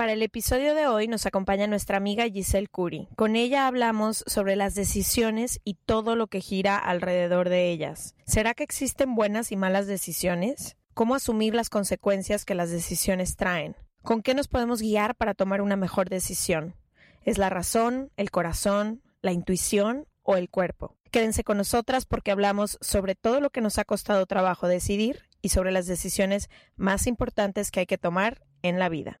Para el episodio de hoy nos acompaña nuestra amiga Giselle Curi. Con ella hablamos sobre las decisiones y todo lo que gira alrededor de ellas. ¿Será que existen buenas y malas decisiones? ¿Cómo asumir las consecuencias que las decisiones traen? ¿Con qué nos podemos guiar para tomar una mejor decisión? ¿Es la razón, el corazón, la intuición o el cuerpo? Quédense con nosotras porque hablamos sobre todo lo que nos ha costado trabajo decidir y sobre las decisiones más importantes que hay que tomar en la vida.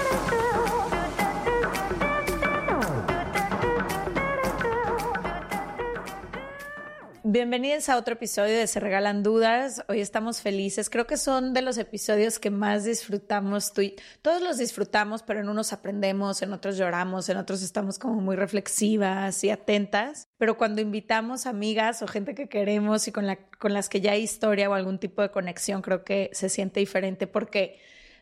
Bienvenidos a otro episodio de Se Regalan Dudas. Hoy estamos felices. Creo que son de los episodios que más disfrutamos. Todos los disfrutamos, pero en unos aprendemos, en otros lloramos, en otros estamos como muy reflexivas y atentas. Pero cuando invitamos amigas o gente que queremos y con las que ya hay historia o algún tipo de conexión, creo que se siente diferente porque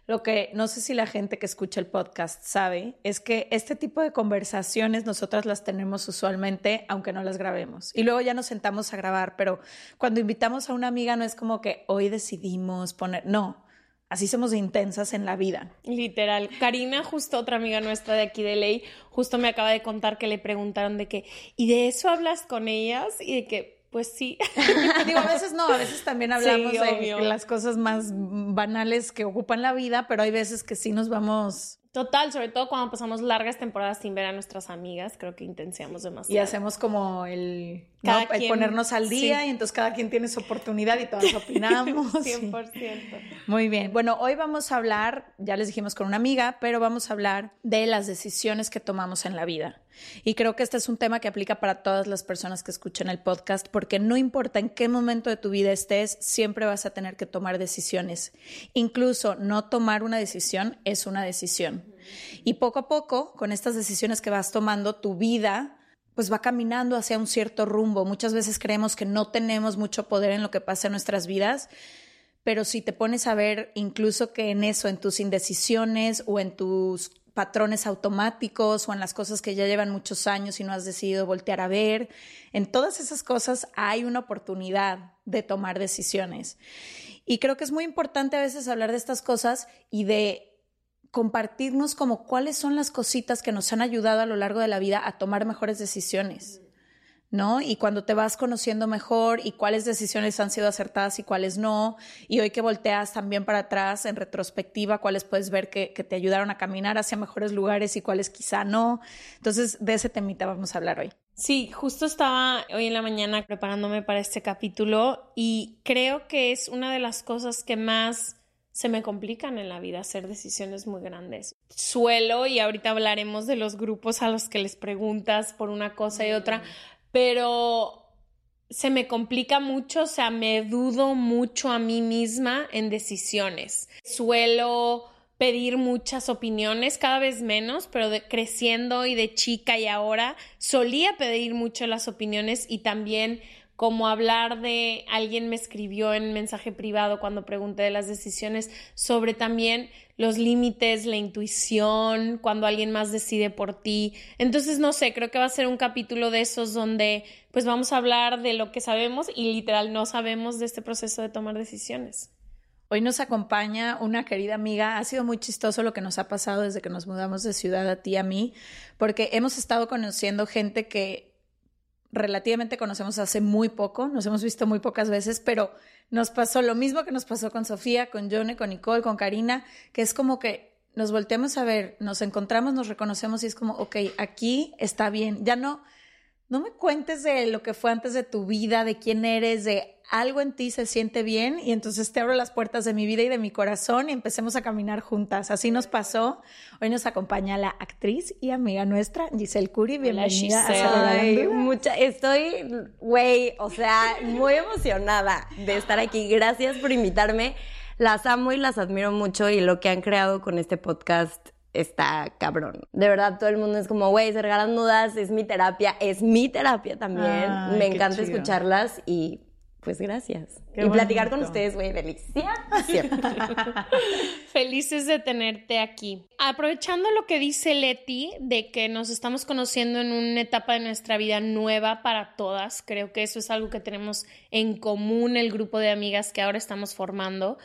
lo que no sé si la gente que escucha el podcast sabe es que este tipo de conversaciones nosotras las tenemos usualmente aunque no las grabemos. Y luego ya nos sentamos a grabar, pero cuando invitamos a una amiga no es como que hoy decidimos poner, no, así somos intensas en la vida. Literal. Karina, justo otra amiga nuestra de aquí de Ley, justo me acaba de contar que le preguntaron de que, ¿y de eso hablas con ellas? Y de que, pues sí. Digo, a veces no, a veces también hablamos Sí, de las cosas más banales que ocupan la vida, pero hay veces que sí nos vamos Total, sobre todo cuando pasamos largas temporadas sin ver a nuestras amigas, creo que intensiamos demasiado. y hacemos como el. Cada el quien- ponernos al día sí. y entonces cada quien tiene su oportunidad y todos opinamos. 100%. Muy bien. Bueno, hoy vamos a hablar, ya les dijimos con una amiga, pero vamos a hablar de las decisiones que tomamos en la vida. Y creo que este es un tema que aplica para todas las personas que escuchan el podcast, porque no importa en qué momento de tu vida estés, siempre vas a tener que tomar decisiones. Incluso no tomar una decisión es una decisión. Y poco a poco, con estas decisiones que vas tomando, tu vida pues va caminando hacia un cierto rumbo. Muchas veces creemos que no tenemos mucho poder en lo que pasa en nuestras vidas, pero si te pones a ver incluso que en eso, en tus indecisiones o en tus patrones automáticos o en las cosas que ya llevan muchos años y no has decidido voltear a ver, en todas esas cosas hay una oportunidad de tomar decisiones. Y creo que es muy importante a veces hablar de estas cosas y de compartirnos como cuáles son las cositas que nos han ayudado a lo largo de la vida a tomar mejores decisiones. ¿no? Y cuando te vas conociendo mejor y cuáles decisiones han sido acertadas y cuáles no, y hoy que volteas también para atrás en retrospectiva, cuáles puedes ver que, te ayudaron a caminar hacia mejores lugares y cuáles quizá no. Entonces, de ese temita vamos a hablar hoy. Sí, justo estaba hoy en la mañana preparándome para este capítulo y creo que es una de las cosas que más se me complican en la vida hacer decisiones muy grandes. Suelo, y ahorita hablaremos de los grupos a los que les preguntas por una cosa y otra, pero se me complica mucho, o sea, me dudo mucho a mí misma en decisiones. Suelo pedir muchas opiniones, cada vez menos, pero creciendo y de chica y ahora solía pedir mucho las opiniones y también como hablar de alguien me escribió en mensaje privado cuando pregunté de las decisiones sobre también los límites, la intuición, cuando alguien más decide por ti. Entonces, no sé, creo que va a ser un capítulo de esos donde pues vamos a hablar de lo que sabemos y literal no sabemos de este proceso de tomar decisiones. Hoy nos acompaña una querida amiga. Ha sido muy chistoso lo que nos ha pasado desde que nos mudamos de ciudad a ti y a mí, porque hemos estado conociendo gente que relativamente conocemos hace muy poco, nos hemos visto muy pocas veces, pero nos pasó lo mismo que nos pasó con Sofía, con Jone, con Nicole, con Karina, que es como que nos volteamos a ver, nos encontramos, nos reconocemos y es como, ok, aquí está bien, ya no, no me cuentes de lo que fue antes de tu vida, de quién eres, de algo en ti se siente bien y entonces te abro las puertas de mi vida y de mi corazón y empecemos a caminar juntas. Así nos pasó. Hoy nos acompaña la actriz y amiga nuestra, Giselle Curi. Bienvenida a mucha, Estoy, güey, o sea, muy emocionada de estar aquí. Gracias por invitarme. Las amo y las admiro mucho y lo que han creado con este podcast está cabrón. De verdad, todo el mundo es como, güey, se regalan dudas, es mi terapia, es mi terapia también. Me encanta escucharlas y pues gracias. y platicar con ustedes, güey, delicia. Felices de tenerte aquí. Aprovechando lo que dice Leti de que nos estamos conociendo en una etapa de nuestra vida nueva para todas, creo que eso es algo que tenemos en común el grupo de amigas que ahora estamos formando.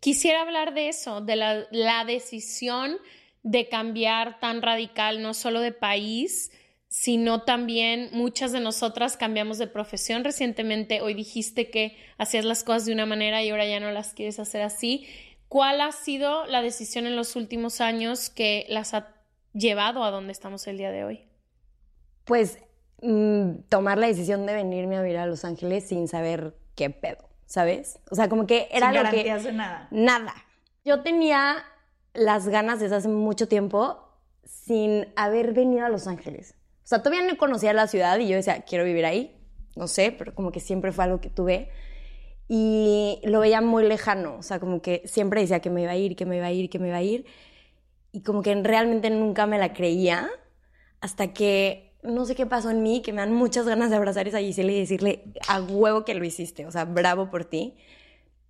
Quisiera hablar de eso, de la, la decisión de cambiar tan radical, no solo de país, sino también muchas de nosotras cambiamos de profesión recientemente. Hoy dijiste que hacías las cosas de una manera y ahora ya no las quieres hacer así. ¿Cuál ha sido la decisión en los últimos años que las ha llevado a donde estamos el día de hoy? Pues mm, tomar la decisión de venirme a vivir a Los Ángeles sin saber qué pedo, ¿sabes? O sea, como que era lo que... de nada. Nada. Yo tenía las ganas desde hace mucho tiempo sin haber venido a Los Ángeles. O sea, todavía no conocía la ciudad y yo decía, quiero vivir ahí. No sé, pero como que siempre fue algo que tuve. Y lo veía muy lejano. O sea, como que siempre decía que me iba a ir, que me iba a ir, que me iba a ir. Y como que realmente nunca me la creía. Hasta que no sé qué pasó en mí, que me dan muchas ganas de abrazar a esa y decirle a huevo que lo hiciste. O sea, bravo por ti.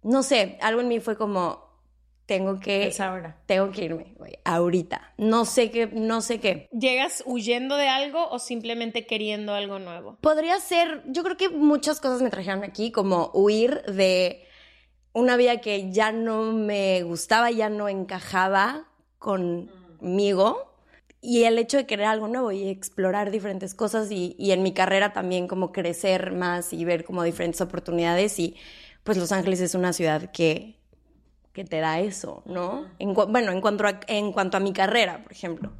No sé, algo en mí fue como, tengo que ahora. tengo que irme güey, ahorita. No sé qué no sé qué. Llegas huyendo de algo o simplemente queriendo algo nuevo podría ser yo creo que muchas cosas me trajeron aquí como huir de una vida que ya no me gustaba ya no encajaba conmigo. Y el hecho de querer algo nuevo y explorar diferentes cosas y, y en mi carrera también como crecer más y ver como diferentes oportunidades y pues Los Ángeles es una ciudad que que te da eso, ¿no? bueno, en cuanto, a, en cuanto a mi carrera, por ejemplo.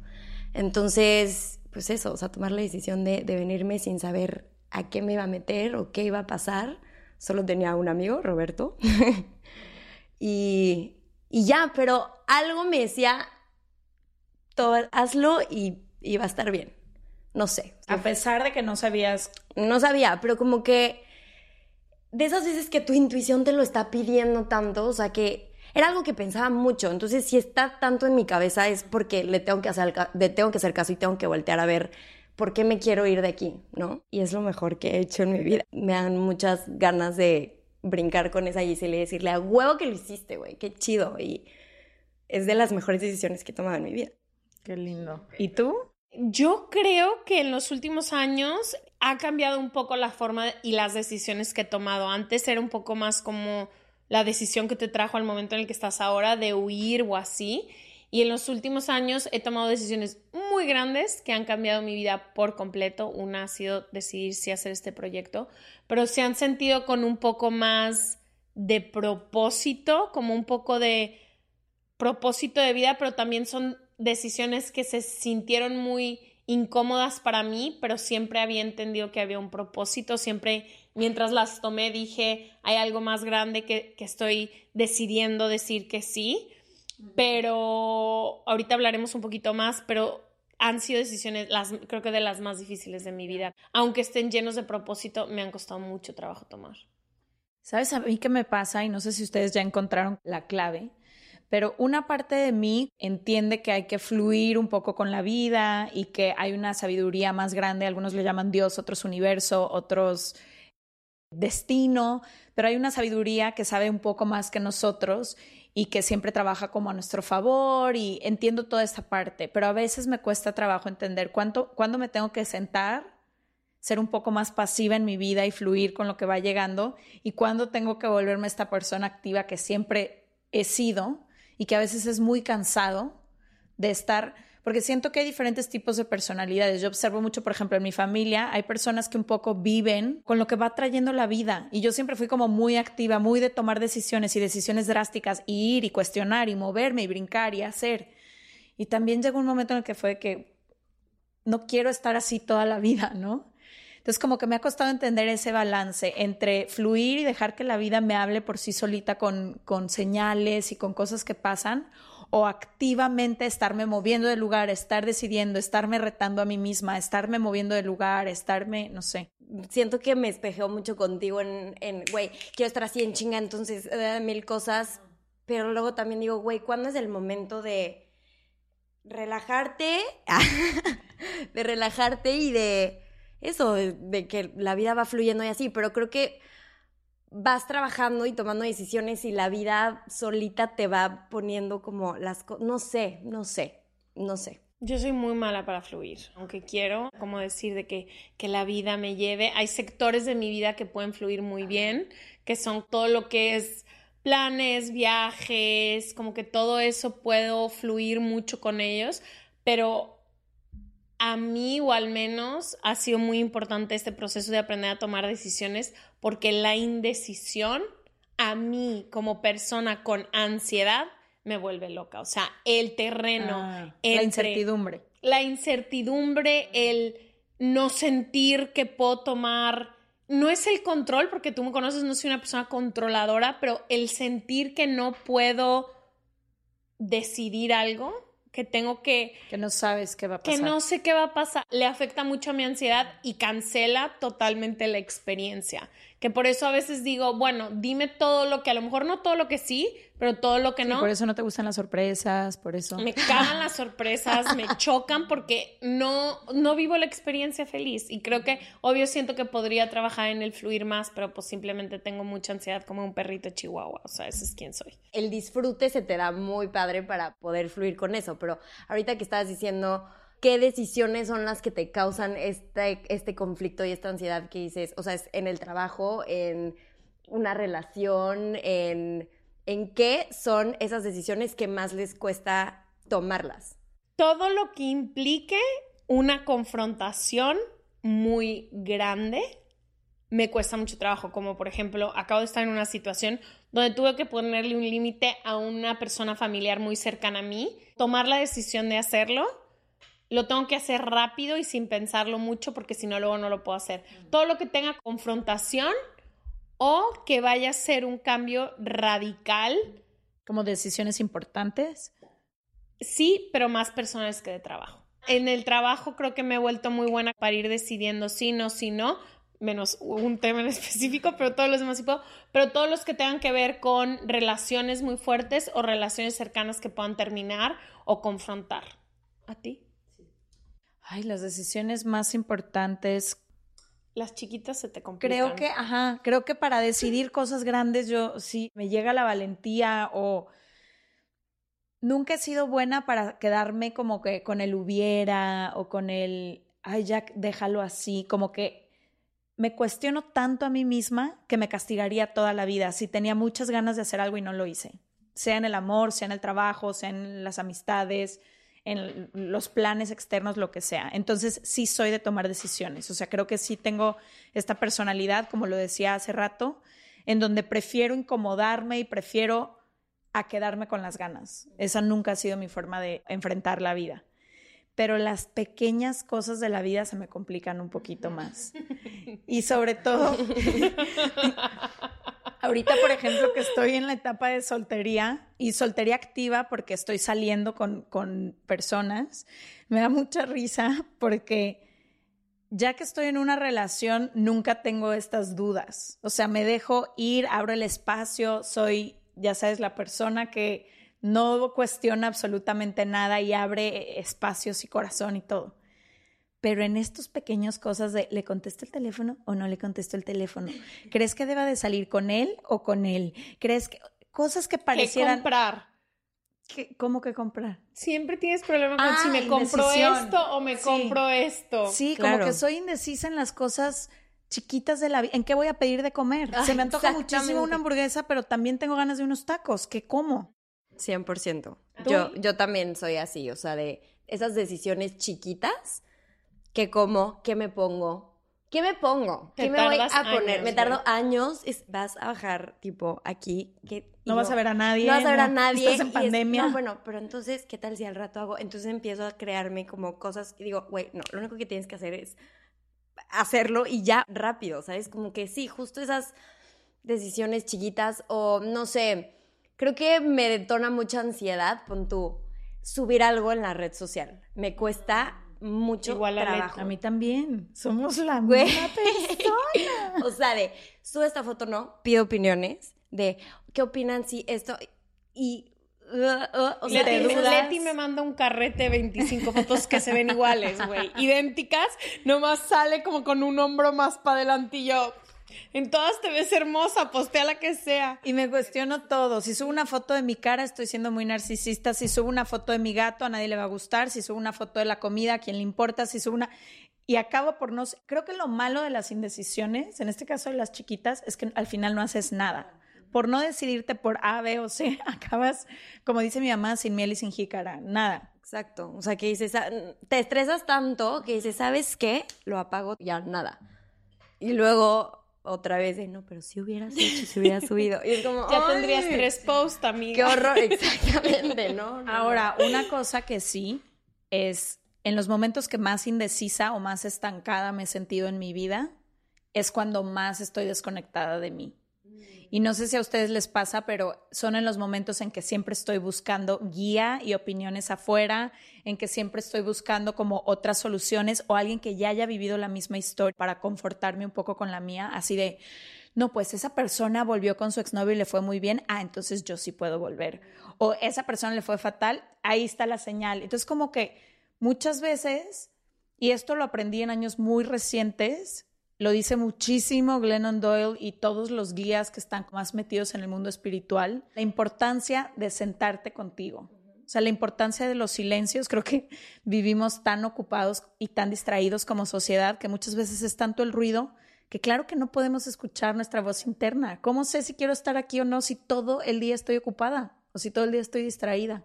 Entonces, pues eso, o sea, tomar la decisión de, venirme sin saber a qué me iba a meter o qué iba a pasar. Solo tenía un amigo, Roberto. y, y ya, pero algo me decía, todo, hazlo y, y va a estar bien. No sé. A pesar de que no sabías. No sabía, pero como que de esas veces que tu intuición te lo está pidiendo tanto, o sea, que era algo que pensaba mucho. Entonces, si está tanto en mi cabeza es porque le tengo que hacer, tengo que hacer caso y tengo que voltear a ver por qué me quiero ir de aquí, ¿no? Y es lo mejor que he hecho en mi vida. Me dan muchas ganas de brincar con esa Giselle y decirle a huevo que lo hiciste, güey, qué chido. Y es de las mejores decisiones que he tomado en mi vida. Qué lindo. ¿Y tú? Yo creo que en los últimos años ha cambiado un poco la forma y las decisiones que he tomado. Antes era un poco más como la decisión que te trajo al momento en el que estás ahora de huir o así. Y en los últimos años he tomado decisiones muy grandes que han cambiado mi vida por completo. Una ha sido decidir si hacer este proyecto, pero se han sentido con un poco más de propósito, como un poco de propósito de vida, pero también son decisiones que se sintieron muy incómodas para mí, pero siempre había entendido que había un propósito, siempre mientras las tomé dije, hay algo más grande que, estoy decidiendo decir que sí, pero ahorita hablaremos un poquito más, pero han sido decisiones, las, creo que de las más difíciles de mi vida. Aunque estén llenos de propósito, me han costado mucho trabajo tomar. ¿Sabes a mí qué me pasa? Y no sé si ustedes ya encontraron la clave, pero una parte de mí entiende que hay que fluir un poco con la vida y que hay una sabiduría más grande, algunos le llaman Dios, otros universo, otros destino, pero hay una sabiduría que sabe un poco más que nosotros y que siempre trabaja como a nuestro favor y entiendo toda esta parte, pero a veces me cuesta trabajo entender cuánto, cuándo me tengo que sentar, ser un poco más pasiva en mi vida y fluir con lo que va llegando y cuándo tengo que volverme esta persona activa que siempre he sido y que a veces es muy cansado de estar, porque siento que hay diferentes tipos de personalidades. Yo observo mucho, por ejemplo, en mi familia hay personas que un poco viven con lo que va trayendo la vida y yo siempre fui como muy activa, muy de tomar decisiones y decisiones drásticas y ir y cuestionar y moverme y brincar y hacer. Y también llegó un momento en el que fue que no quiero estar así toda la vida, ¿no? Entonces, como que me ha costado entender ese balance entre fluir y dejar que la vida me hable por sí solita con, con señales y con cosas que pasan, o activamente estarme moviendo de lugar, estar decidiendo, estarme retando a mí misma, estarme moviendo de lugar, estarme, no sé. Siento que me espejeo mucho contigo en, güey, quiero estar así en chinga, entonces eh, mil cosas, pero luego también digo, güey, ¿cuándo es el momento de relajarte? de relajarte y de eso, de, que la vida va fluyendo y así, pero creo que vas trabajando y tomando decisiones y la vida solita te va poniendo como las cosas, no sé, no sé, no sé. Yo soy muy mala para fluir, aunque quiero, como decir, de que, que la vida me lleve. Hay sectores de mi vida que pueden fluir muy bien, que son todo lo que es planes, viajes, como que todo eso puedo fluir mucho con ellos, pero a mí o al menos ha sido muy importante este proceso de aprender a tomar decisiones porque la indecisión a mí como persona con ansiedad me vuelve loca. O sea, el terreno, ah, la incertidumbre. La incertidumbre, el no sentir que puedo tomar, no es el control, porque tú me conoces, no soy una persona controladora, pero el sentir que no puedo decidir algo que tengo que... Que no sabes qué va a pasar. Que no sé qué va a pasar. Le afecta mucho a mi ansiedad y cancela totalmente la experiencia. Que por eso a veces digo, bueno, dime todo lo que, a lo mejor no todo lo que sí, pero todo lo que no. Por eso no te gustan las sorpresas, por eso. Me cagan las sorpresas, me chocan porque no, no vivo la experiencia feliz. Y creo que, obvio, siento que podría trabajar en el fluir más, pero pues simplemente tengo mucha ansiedad como un perrito chihuahua. O sea, ese es quien soy. El disfrute se te da muy padre para poder fluir con eso, pero ahorita que estabas diciendo qué decisiones son las que te causan este, este conflicto y esta ansiedad que dices, o sea, es en el trabajo, en una relación, en, en qué son esas decisiones que más les cuesta tomarlas. Todo lo que implique una confrontación muy grande me cuesta mucho trabajo, como por ejemplo, acabo de estar en una situación donde tuve que ponerle un límite a una persona familiar muy cercana a mí, tomar la decisión de hacerlo lo tengo que hacer rápido y sin pensarlo mucho porque si no luego no lo puedo hacer. Todo lo que tenga confrontación o que vaya a ser un cambio radical. Como decisiones importantes. Sí, pero más personales que de trabajo. En el trabajo creo que me he vuelto muy buena para ir decidiendo sí, no, sí, no, menos un tema en específico, pero todos los demás sí puedo, pero todos los que tengan que ver con relaciones muy fuertes o relaciones cercanas que puedan terminar o confrontar. ¿A ti? Ay, las decisiones más importantes. Las chiquitas se te complican. Creo que, ajá, creo que para decidir cosas grandes yo sí me llega la valentía o nunca he sido buena para quedarme como que con el hubiera o con el, ay, Jack, déjalo así, como que me cuestiono tanto a mí misma que me castigaría toda la vida si tenía muchas ganas de hacer algo y no lo hice, sea en el amor, sea en el trabajo, sea en las amistades, en los planes externos, lo que sea. Entonces, sí soy de tomar decisiones. O sea, creo que sí tengo esta personalidad, como lo decía hace rato, en donde prefiero incomodarme y prefiero a quedarme con las ganas. Esa nunca ha sido mi forma de enfrentar la vida. Pero las pequeñas cosas de la vida se me complican un poquito más. Y sobre todo, Ahorita, por ejemplo, que estoy en la etapa de soltería y soltería activa porque estoy saliendo con, con personas, me da mucha risa porque ya que estoy en una relación, nunca tengo estas dudas. O sea, me dejo ir, abro el espacio, soy, ya sabes, la persona que no cuestiona absolutamente nada y abre espacios y corazón y todo. Pero en estos pequeños cosas de le contesto el teléfono o no le contesto el teléfono, ¿crees que deba de salir con él o con él? ¿Crees que cosas que parecieran ¿Qué comprar? ¿Qué- ¿Cómo que comprar? Siempre tienes problema con Ah, si me compro indecisión. esto o me Sí. compro esto. Sí, claro. como que soy indecisa en las cosas chiquitas de la vida. ¿En qué voy a pedir de comer? Se me antoja muchísimo una hamburguesa, pero también tengo ganas de unos tacos. ¿Qué como? 100%. ¿Tú? Yo, yo también soy así, o sea, de esas decisiones chiquitas que como, qué me pongo, qué me pongo, qué me voy a poner. años, me tardo años, es- vas a bajar tipo aquí. Que, No vas a ver a nadie. No vas a ver a nadie. Estás en es- pandemia. no, bueno, pero entonces, ¿qué tal si al rato hago? Entonces empiezo a crearme como cosas y digo, güey, no, lo único que tienes que hacer es hacerlo y ya rápido, ¿sabes? Como que sí, justo esas decisiones chiquitas o no sé, creo que me detona mucha ansiedad, pon tú, subir algo en la red social. Me cuesta mucho Igual a trabajo. A mí también. Somos la Güey. misma persona. o sea, de sube esta foto, no, pido opiniones de qué opinan si esto y uh, uh, o sea, te. Leti me manda un carrete de 25 fotos que se ven iguales, güey. Idénticas, nomás sale como con un hombro más para adelante y yo. En todas te ves hermosa, postea la que sea. Y me cuestiono todo. Si subo una foto de mi cara, estoy siendo muy narcisista. Si subo una foto de mi gato, a nadie le va a gustar. Si subo una foto de la comida, a quién le importa. Si subo una... Y acabo por no... Creo que lo malo de las indecisiones, en este caso de las chiquitas, es que al final no haces nada. Por no decidirte por A, B o C, acabas, como dice mi mamá, sin miel y sin jícara. Nada. Exacto, o sea, que dices, ah, te estresas tanto que dices, ¿sabes qué? Lo apago, ya nada. Y luego otra vez de, no, pero si hubieras hecho, si hubieras subido. Y es como, Ya "Ay, tendrías tres posts, Qué amiga. horror, exactamente, ¿no? No, Ahora, una cosa que sí es, en los momentos que más indecisa o más estancada me he sentido en mi vida, es cuando más estoy desconectada de mí. Y no sé si a ustedes les pasa, pero son en los momentos en que siempre estoy buscando guía y opiniones afuera, en que siempre estoy buscando como otras soluciones o alguien que ya haya vivido la misma historia para confortarme un poco con la mía, así de, no, pues esa persona volvió con su exnovio y le fue muy bien, ah, entonces yo sí puedo volver. O esa persona le fue fatal, ahí está la señal. Entonces como que muchas veces, y esto lo aprendí en años muy recientes, lo dice muchísimo Glennon Doyle y todos los guías que están más metidos en el mundo espiritual, la importancia de sentarte contigo. O sea, la importancia de los silencios. Creo que vivimos tan ocupados y tan distraídos como sociedad que muchas veces es tanto el ruido que claro que no podemos escuchar nuestra voz interna. ¿Cómo sé si quiero estar aquí o no si todo el día estoy ocupada o si todo el día estoy distraída?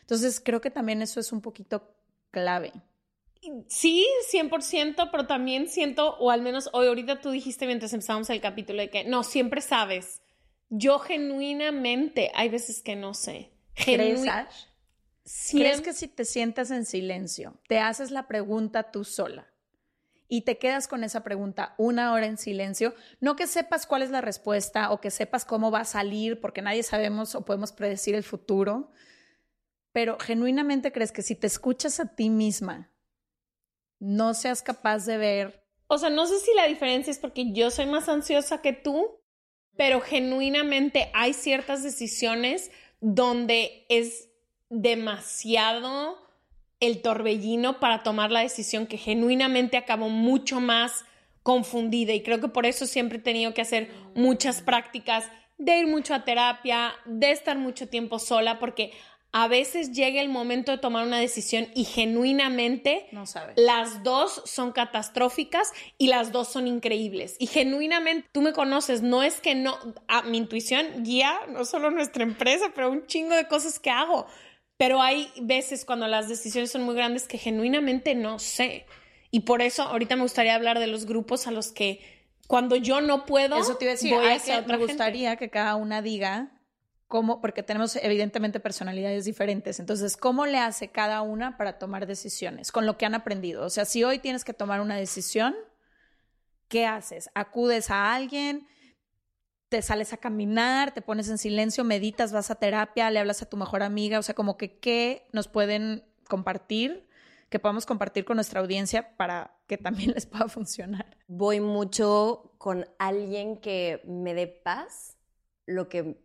Entonces, creo que también eso es un poquito clave. Sí, 100%, pero también siento, o al menos hoy, ahorita tú dijiste mientras empezamos el capítulo, de que no, siempre sabes. Yo genuinamente, hay veces que no sé. ¿Crees, Ash? ¿Crees que si te sientas en silencio, te haces la pregunta tú sola y te quedas con esa pregunta una hora en silencio, no que sepas cuál es la respuesta o que sepas cómo va a salir, porque nadie sabemos o podemos predecir el futuro, pero genuinamente crees que si te escuchas a ti misma, no seas capaz de ver. O sea, no sé si la diferencia es porque yo soy más ansiosa que tú, pero genuinamente hay ciertas decisiones donde es demasiado el torbellino para tomar la decisión que genuinamente acabo mucho más confundida. Y creo que por eso siempre he tenido que hacer muchas prácticas de ir mucho a terapia, de estar mucho tiempo sola, porque a veces llega el momento de tomar una decisión y genuinamente No sabes. las dos son catastróficas y las dos son increíbles. Y genuinamente, tú me conoces, no es que no, a mi intuición guía no solo nuestra empresa, pero un chingo de cosas que hago. Pero hay veces cuando las decisiones son muy grandes que genuinamente no sé. Y por eso ahorita me gustaría hablar de los grupos a los que cuando yo no puedo, Eso te iba a decir, voy hacia que- otra me gente. gustaría que cada una diga cómo, porque tenemos evidentemente personalidades diferentes, entonces, ¿cómo le hace cada una para tomar decisiones con lo que han aprendido? O sea, si hoy tienes que tomar una decisión, ¿qué haces? ¿Acudes a alguien? ¿Te sales a caminar? ¿Te pones en silencio? ¿Meditas? ¿Vas a terapia? ¿Le hablas a tu mejor amiga? O sea, como que qué nos pueden compartir, que podamos compartir con nuestra audiencia para que también les pueda funcionar. Voy mucho con alguien que me dé paz, lo que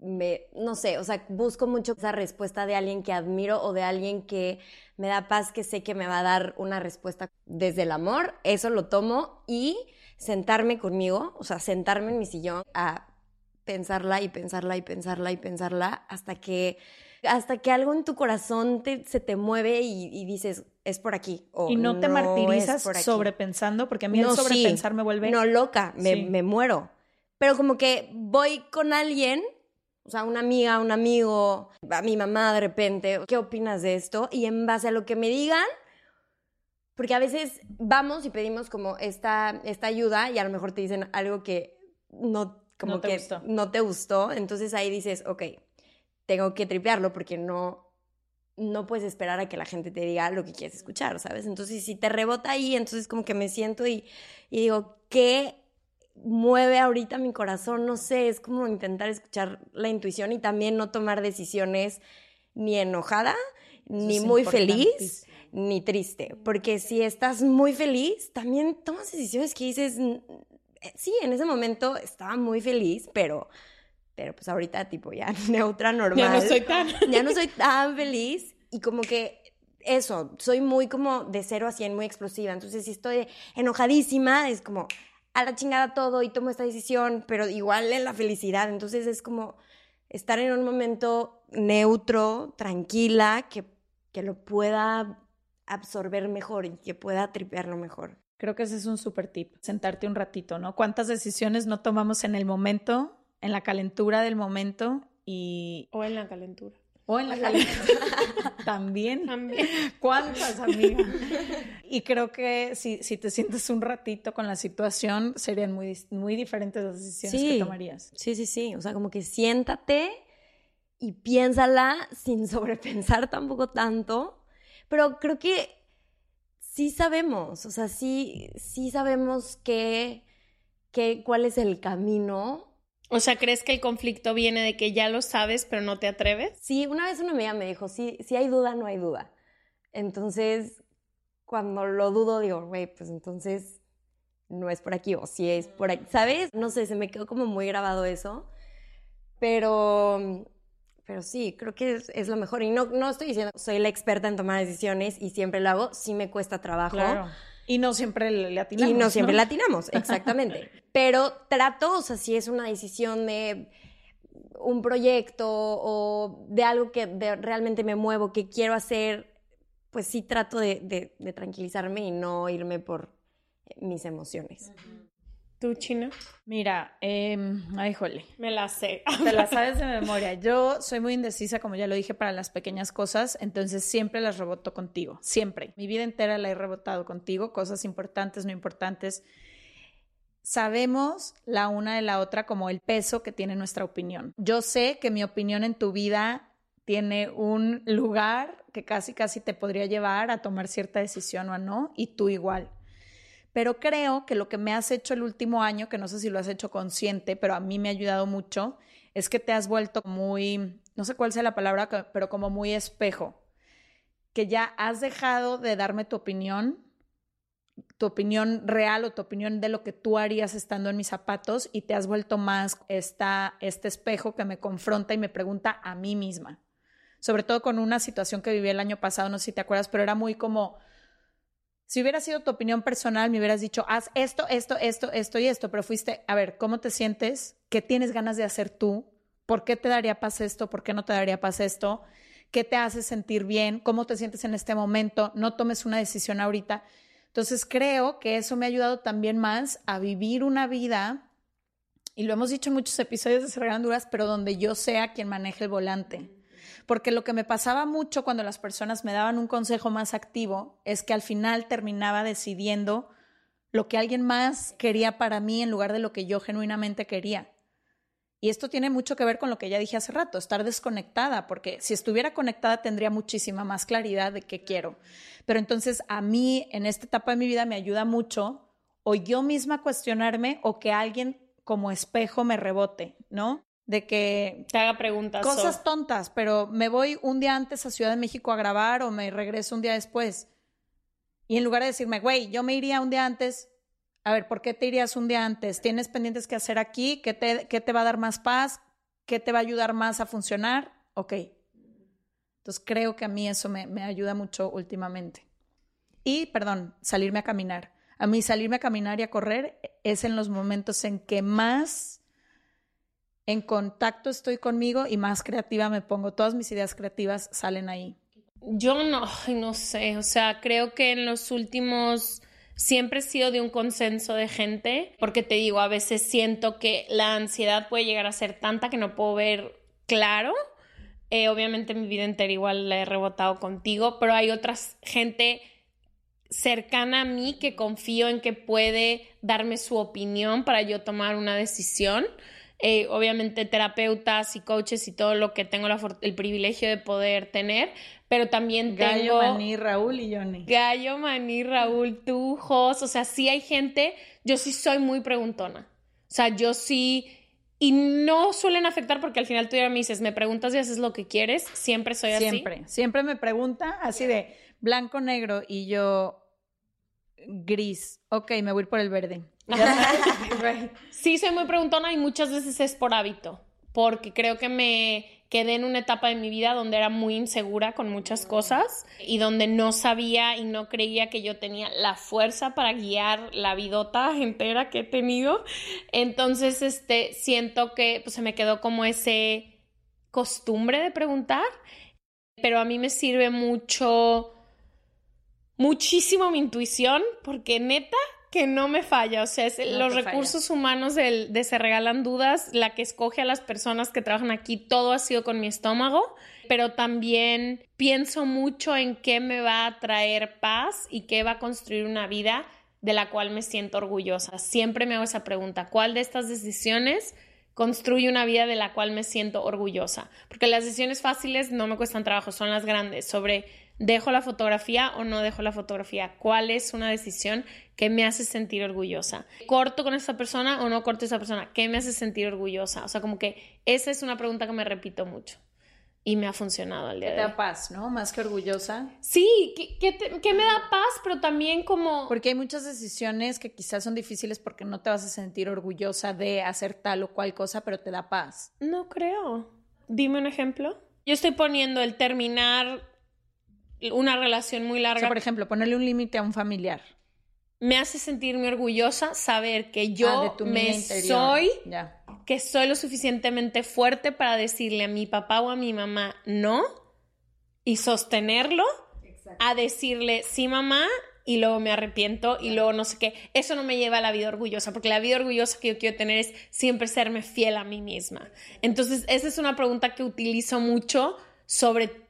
me, no sé, o sea, busco mucho esa respuesta de alguien que admiro o de alguien que me da paz, que sé que me va a dar una respuesta desde el amor, eso lo tomo y sentarme conmigo, o sea, sentarme en mi sillón a pensarla y pensarla y pensarla y pensarla hasta que hasta que algo en tu corazón se te mueve y, dices, es por aquí. y no te martirizas sobrepensando, porque a mí el sobrepensar me vuelve... No, loca, me, me muero. Pero como que voy con alguien o sea, una amiga, un amigo, a mi mamá de repente, ¿qué opinas de esto? Y en base a lo que me digan, porque a veces vamos y pedimos como esta, esta ayuda y a lo mejor te dicen algo que no, como que no te gustó. Entonces ahí dices, ok, tengo que tripearlo porque no, no puedes esperar a que la gente te diga lo que quieres escuchar, ¿sabes? Entonces si te rebota ahí, entonces como que me siento y, y digo, ¿qué mueve ahorita mi corazón, no sé, es como intentar escuchar la intuición y también no tomar decisiones ni enojada, ni muy feliz, ni triste, porque si estás muy feliz, también tomas decisiones que dices, eh, sí, en ese momento estaba muy feliz, pero pero pues ahorita tipo ya neutra normal. Ya no soy tan ya no soy tan feliz y como que eso, soy muy como de cero a cien, muy explosiva. Entonces, si estoy enojadísima, es como, a la chingada todo y tomo esta decisión, pero igual en la felicidad. Entonces es como estar en un momento neutro, tranquila, que, que lo pueda absorber mejor y que pueda tripearlo mejor. Creo que ese es un super tip, sentarte un ratito, ¿no? ¿Cuántas decisiones no tomamos en el momento, en la calentura del momento y... O en la calentura. O en la. También. También. ¿Cuántas, amigas? Y creo que si, si, te sientes un ratito con la situación, serían muy, muy diferentes las decisiones que tomarías. Sí, sí, sí. O sea, como que siéntate y piénsala sin sobrepensar tampoco tanto. Pero creo que sí sabemos, o sea, sí, sí sabemos que, que, cuál es el camino o sea, ¿crees que el conflicto viene de que ya lo sabes, pero no te atreves? Sí, una vez una amiga me dijo, si, si hay duda, no hay duda. Entonces, cuando lo dudo, digo, güey, pues entonces no es por aquí, o si es por aquí, ¿sabes? No sé, se me quedó como muy grabado eso, pero, pero sí, creo que es, lo mejor. Y no, no estoy diciendo, soy la experta en tomar decisiones y siempre lo hago, sí me cuesta trabajo. Claro. Y no siempre le atinamos. Y no siempre le atinamos, exactamente. Pero trato, o sea, si es una decisión de un proyecto o de algo que realmente me muevo, que quiero hacer, pues sí trato de, tranquilizarme y no irme por mis emociones. ¿Tú, China? Mira, eh, ay, jole. Me la sé. Te la sabes de memoria. Yo soy muy indecisa, como ya lo dije, para las pequeñas cosas, entonces siempre las reboto contigo, siempre. Mi vida entera la he rebotado contigo, cosas importantes, no importantes. Sabemos la una de la otra como el peso que tiene nuestra opinión. Yo sé que mi opinión en tu vida tiene un lugar que casi, casi te podría llevar a tomar cierta decisión o no, y tú igual. Pero creo que lo que me has hecho el último año, que no sé si lo has hecho consciente, pero a mí me ha ayudado mucho, es que te has vuelto muy, no sé cuál sea la palabra, pero como muy espejo, que ya has dejado de darme tu opinión, tu opinión real o tu opinión de lo que tú harías estando en mis zapatos y te has vuelto más esta, este espejo que me confronta y me pregunta a mí misma. Sobre todo con una situación que viví el año pasado, no sé si te acuerdas, pero era muy como si hubiera sido tu opinión personal, me hubieras dicho, haz esto, esto, esto, esto y esto, pero fuiste, a ver, ¿cómo te sientes? ¿Qué tienes ganas de hacer tú? ¿Por qué te daría paz esto? ¿Por qué no te daría paz esto? ¿Qué te hace sentir bien? ¿Cómo te sientes en este momento? No tomes una decisión ahorita. Entonces creo que eso me ha ayudado también más a vivir una vida, y lo hemos dicho en muchos episodios de Ser Duras, pero donde yo sea quien maneje el volante porque lo que me pasaba mucho cuando las personas me daban un consejo más activo es que al final terminaba decidiendo lo que alguien más quería para mí en lugar de lo que yo genuinamente quería. Y esto tiene mucho que ver con lo que ya dije hace rato, estar desconectada, porque si estuviera conectada tendría muchísima más claridad de qué quiero. Pero entonces a mí en esta etapa de mi vida me ayuda mucho o yo misma cuestionarme o que alguien como espejo me rebote, ¿no? De que te haga preguntas. Cosas tontas, pero me voy un día antes a Ciudad de México a grabar o me regreso un día después. Y en lugar de decirme, güey, yo me iría un día antes, a ver, ¿por qué te irías un día antes? ¿Tienes pendientes que hacer aquí? ¿Qué te, qué te va a dar más paz? ¿qué te va a ayudar más a funcionar? Ok. Entonces creo que a mí eso me, me ayuda mucho últimamente. Y, perdón, salirme a caminar. A mí salirme a caminar y a correr es en los momentos en que más en contacto estoy conmigo y más creativa me pongo. Todas mis ideas creativas salen ahí. Yo no, no sé, o sea, creo que en los últimos siempre he sido de un consenso de gente, porque te digo, a veces siento que la ansiedad puede llegar a ser tanta que no puedo ver claro. Eh, obviamente mi vida entera igual la he rebotado contigo, pero hay otra gente cercana a mí que confío en que puede darme su opinión para yo tomar una decisión. Eh, obviamente terapeutas y coaches y todo lo que tengo el privilegio de poder tener, pero también Gallo, tengo... Maní, Raúl y Johnny. Gallo, Maní, Raúl, tú, Jos, o sea, sí hay gente, yo sí soy muy preguntona, o sea, yo sí... Y no suelen afectar porque al final tú ya me dices, me preguntas y haces lo que quieres, siempre soy así. Siempre, siempre me pregunta así de blanco, negro y yo gris. Ok, me voy a ir por el verde. sí, soy muy preguntona y muchas veces es por hábito, porque creo que me quedé en una etapa de mi vida donde era muy insegura con muchas cosas y donde no sabía y no creía que yo tenía la fuerza para guiar la vidota entera que he tenido. Entonces, este, siento que pues, se me quedó como ese costumbre de preguntar, pero a mí me sirve mucho muchísimo mi intuición, porque neta que no me falla, o sea, es los recursos humanos de Se Regalan Dudas, la que escoge a las personas que trabajan aquí, todo ha sido con mi estómago, pero también pienso mucho en qué me va a traer paz y qué va a construir una vida de la cual me siento orgullosa. Siempre me hago esa pregunta, ¿cuál de estas decisiones construye una vida de la cual me siento orgullosa? Porque las decisiones fáciles no me cuestan trabajo, son las grandes, sobre ¿Dejo la fotografía o no dejo la fotografía? ¿Cuál es una decisión que me hace sentir orgullosa? ¿Corto con esa persona o no corto esa persona? ¿Qué me hace sentir orgullosa? O sea, como que esa es una pregunta que me repito mucho y me ha funcionado al día de hoy. Te da paz, ¿no? Más que orgullosa. Sí, que, me da paz, pero también como... Porque hay muchas decisiones que quizás son difíciles porque no te vas a sentir orgullosa de hacer tal o cual cosa, pero te da paz. No creo. Dime un ejemplo. Yo estoy poniendo el terminar una relación muy larga. por ejemplo, ponerle un límite a un familiar. Me hace sentirme orgullosa saber que yo ah, me soy, que soy lo suficientemente fuerte para decirle a mi papá o a mi mamá no y sostenerlo, a decirle sí mamá y luego me arrepiento y luego no sé qué. Eso no me lleva a la vida orgullosa, porque la vida orgullosa que yo quiero tener es siempre serme fiel a mí misma. Entonces, esa es una pregunta que utilizo mucho sobre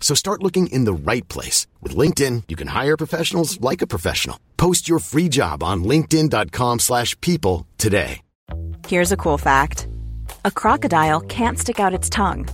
So start looking in the right place. With LinkedIn, you can hire professionals like a professional. Post your free job on linkedin.com slash people today. Here's a cool fact. A crocodile can't stick out its tongue.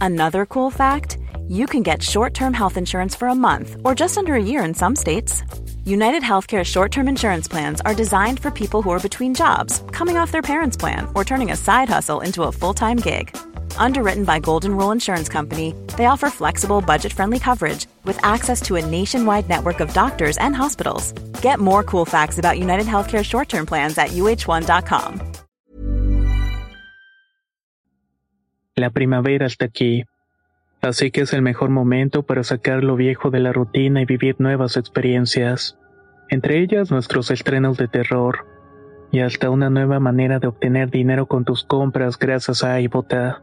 Another cool fact, you can get short-term health insurance for a month or just under a year in some states. United Healthcare short term insurance plans are designed for people who are between jobs, coming off their parents' plan, or turning a side hustle into a full time gig. Underwritten by Golden Rule Insurance Company, they offer flexible, budget friendly coverage with access to a nationwide network of doctors and hospitals. Get more cool facts about United Healthcare short term plans at uh1.com. La primavera está aquí, así que es el mejor momento para sacar lo viejo de la rutina y vivir nuevas experiencias. entre ellas nuestros estrenos de terror, y hasta una nueva manera de obtener dinero con tus compras gracias a iBota.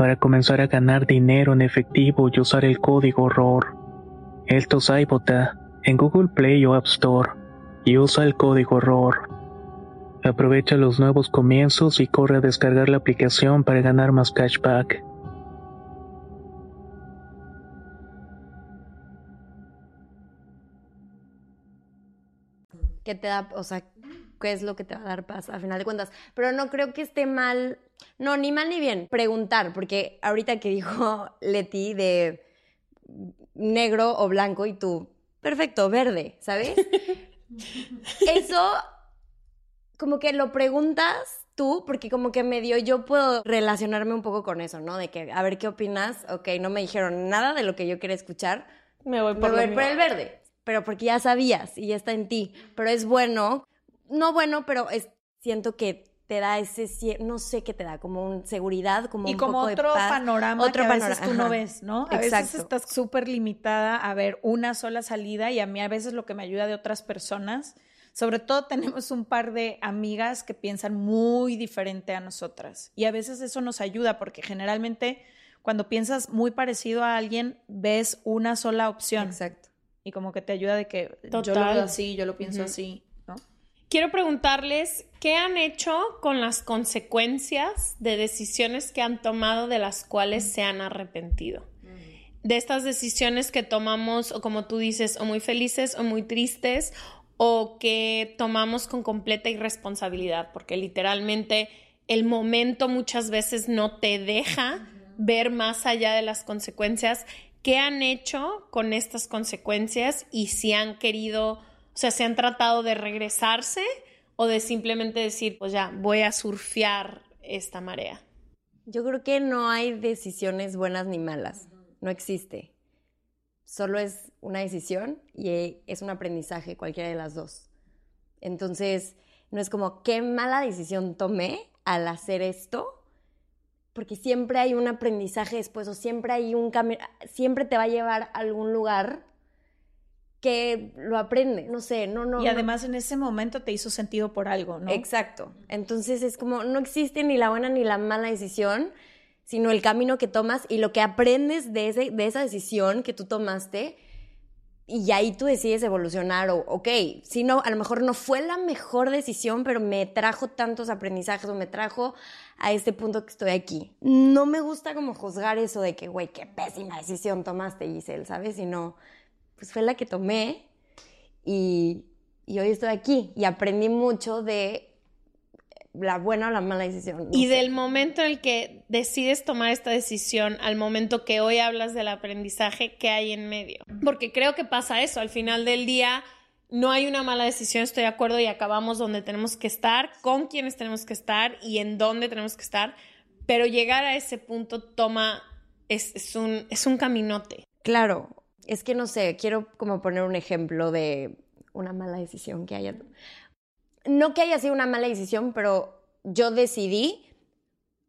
para comenzar a ganar dinero en efectivo y usar el código ROR. Esto es iBota en Google Play o App Store y usa el código ROR. Aprovecha los nuevos comienzos y corre a descargar la aplicación para ganar más cashback. ¿Qué te da, o sea, qué es lo que te va a dar paz a final de cuentas? Pero no creo que esté mal, no, ni mal ni bien, preguntar, porque ahorita que dijo Leti de negro o blanco y tú, perfecto, verde, ¿sabes? Eso, como que lo preguntas tú, porque como que medio yo puedo relacionarme un poco con eso, ¿no? De que, a ver, ¿qué opinas? Ok, no me dijeron nada de lo que yo quería escuchar. Me voy por, Me voy por el verde. Pero porque ya sabías y ya está en ti. Pero es bueno, no bueno, pero es, siento que te da ese, no sé qué te da, como un seguridad, como Y un como poco de otro paz. panorama Otro que a veces panorama, tú no ves, ¿no? A Exacto. veces estás súper limitada a ver una sola salida y a mí a veces lo que me ayuda de otras personas, sobre todo tenemos un par de amigas que piensan muy diferente a nosotras y a veces eso nos ayuda porque generalmente cuando piensas muy parecido a alguien ves una sola opción Exacto. y como que te ayuda de que yo lo veo así, yo lo pienso así. Quiero preguntarles qué han hecho con las consecuencias de decisiones que han tomado de las cuales se han arrepentido. De estas decisiones que tomamos, o como tú dices, o muy felices o muy tristes, o que tomamos con completa irresponsabilidad, porque literalmente el momento muchas veces no te deja ver más allá de las consecuencias. ¿Qué han hecho con estas consecuencias y si han querido, sea, si han tratado de regresarse o de simplemente decir, pues ya, voy a surfear esta marea? Yo creo que no hay decisiones buenas ni malas. No existe. Solo es una decisión y es un aprendizaje, cualquiera de las dos. Entonces, no es como qué mala decisión tomé al hacer esto, porque siempre hay un aprendizaje después o siempre hay un camino, siempre te va a llevar a algún lugar que lo aprende, no sé, no, no. Y no- además en ese momento te hizo sentido por algo, ¿no? Exacto. Entonces es como, no existe ni la buena ni la mala decisión, sino el camino que tomas y lo que aprendes de, ese, de esa decisión que tú tomaste. Y ahí tú decides evolucionar o, ok, si no, a lo mejor no fue la mejor decisión, pero me trajo tantos aprendizajes o me trajo a este punto que estoy aquí. No me gusta como juzgar eso de que, güey, qué pésima decisión tomaste, Giselle, ¿sabes? Sino, pues fue la que tomé y, y hoy estoy aquí y aprendí mucho de la buena o la mala decisión. no Y sé. del momento en el que decides tomar esta decisión al momento que hoy hablas del aprendizaje, ¿qué hay en medio? Porque creo que pasa eso, al final del día no hay una mala decisión, estoy de acuerdo y acabamos donde tenemos que estar, con quienes tenemos que estar y en dónde tenemos que estar, pero llegar a ese punto toma, es, es un, es un caminote. Claro, es que no sé, quiero como poner un ejemplo de una mala decisión que haya. No que haya sido una mala decisión, pero yo decidí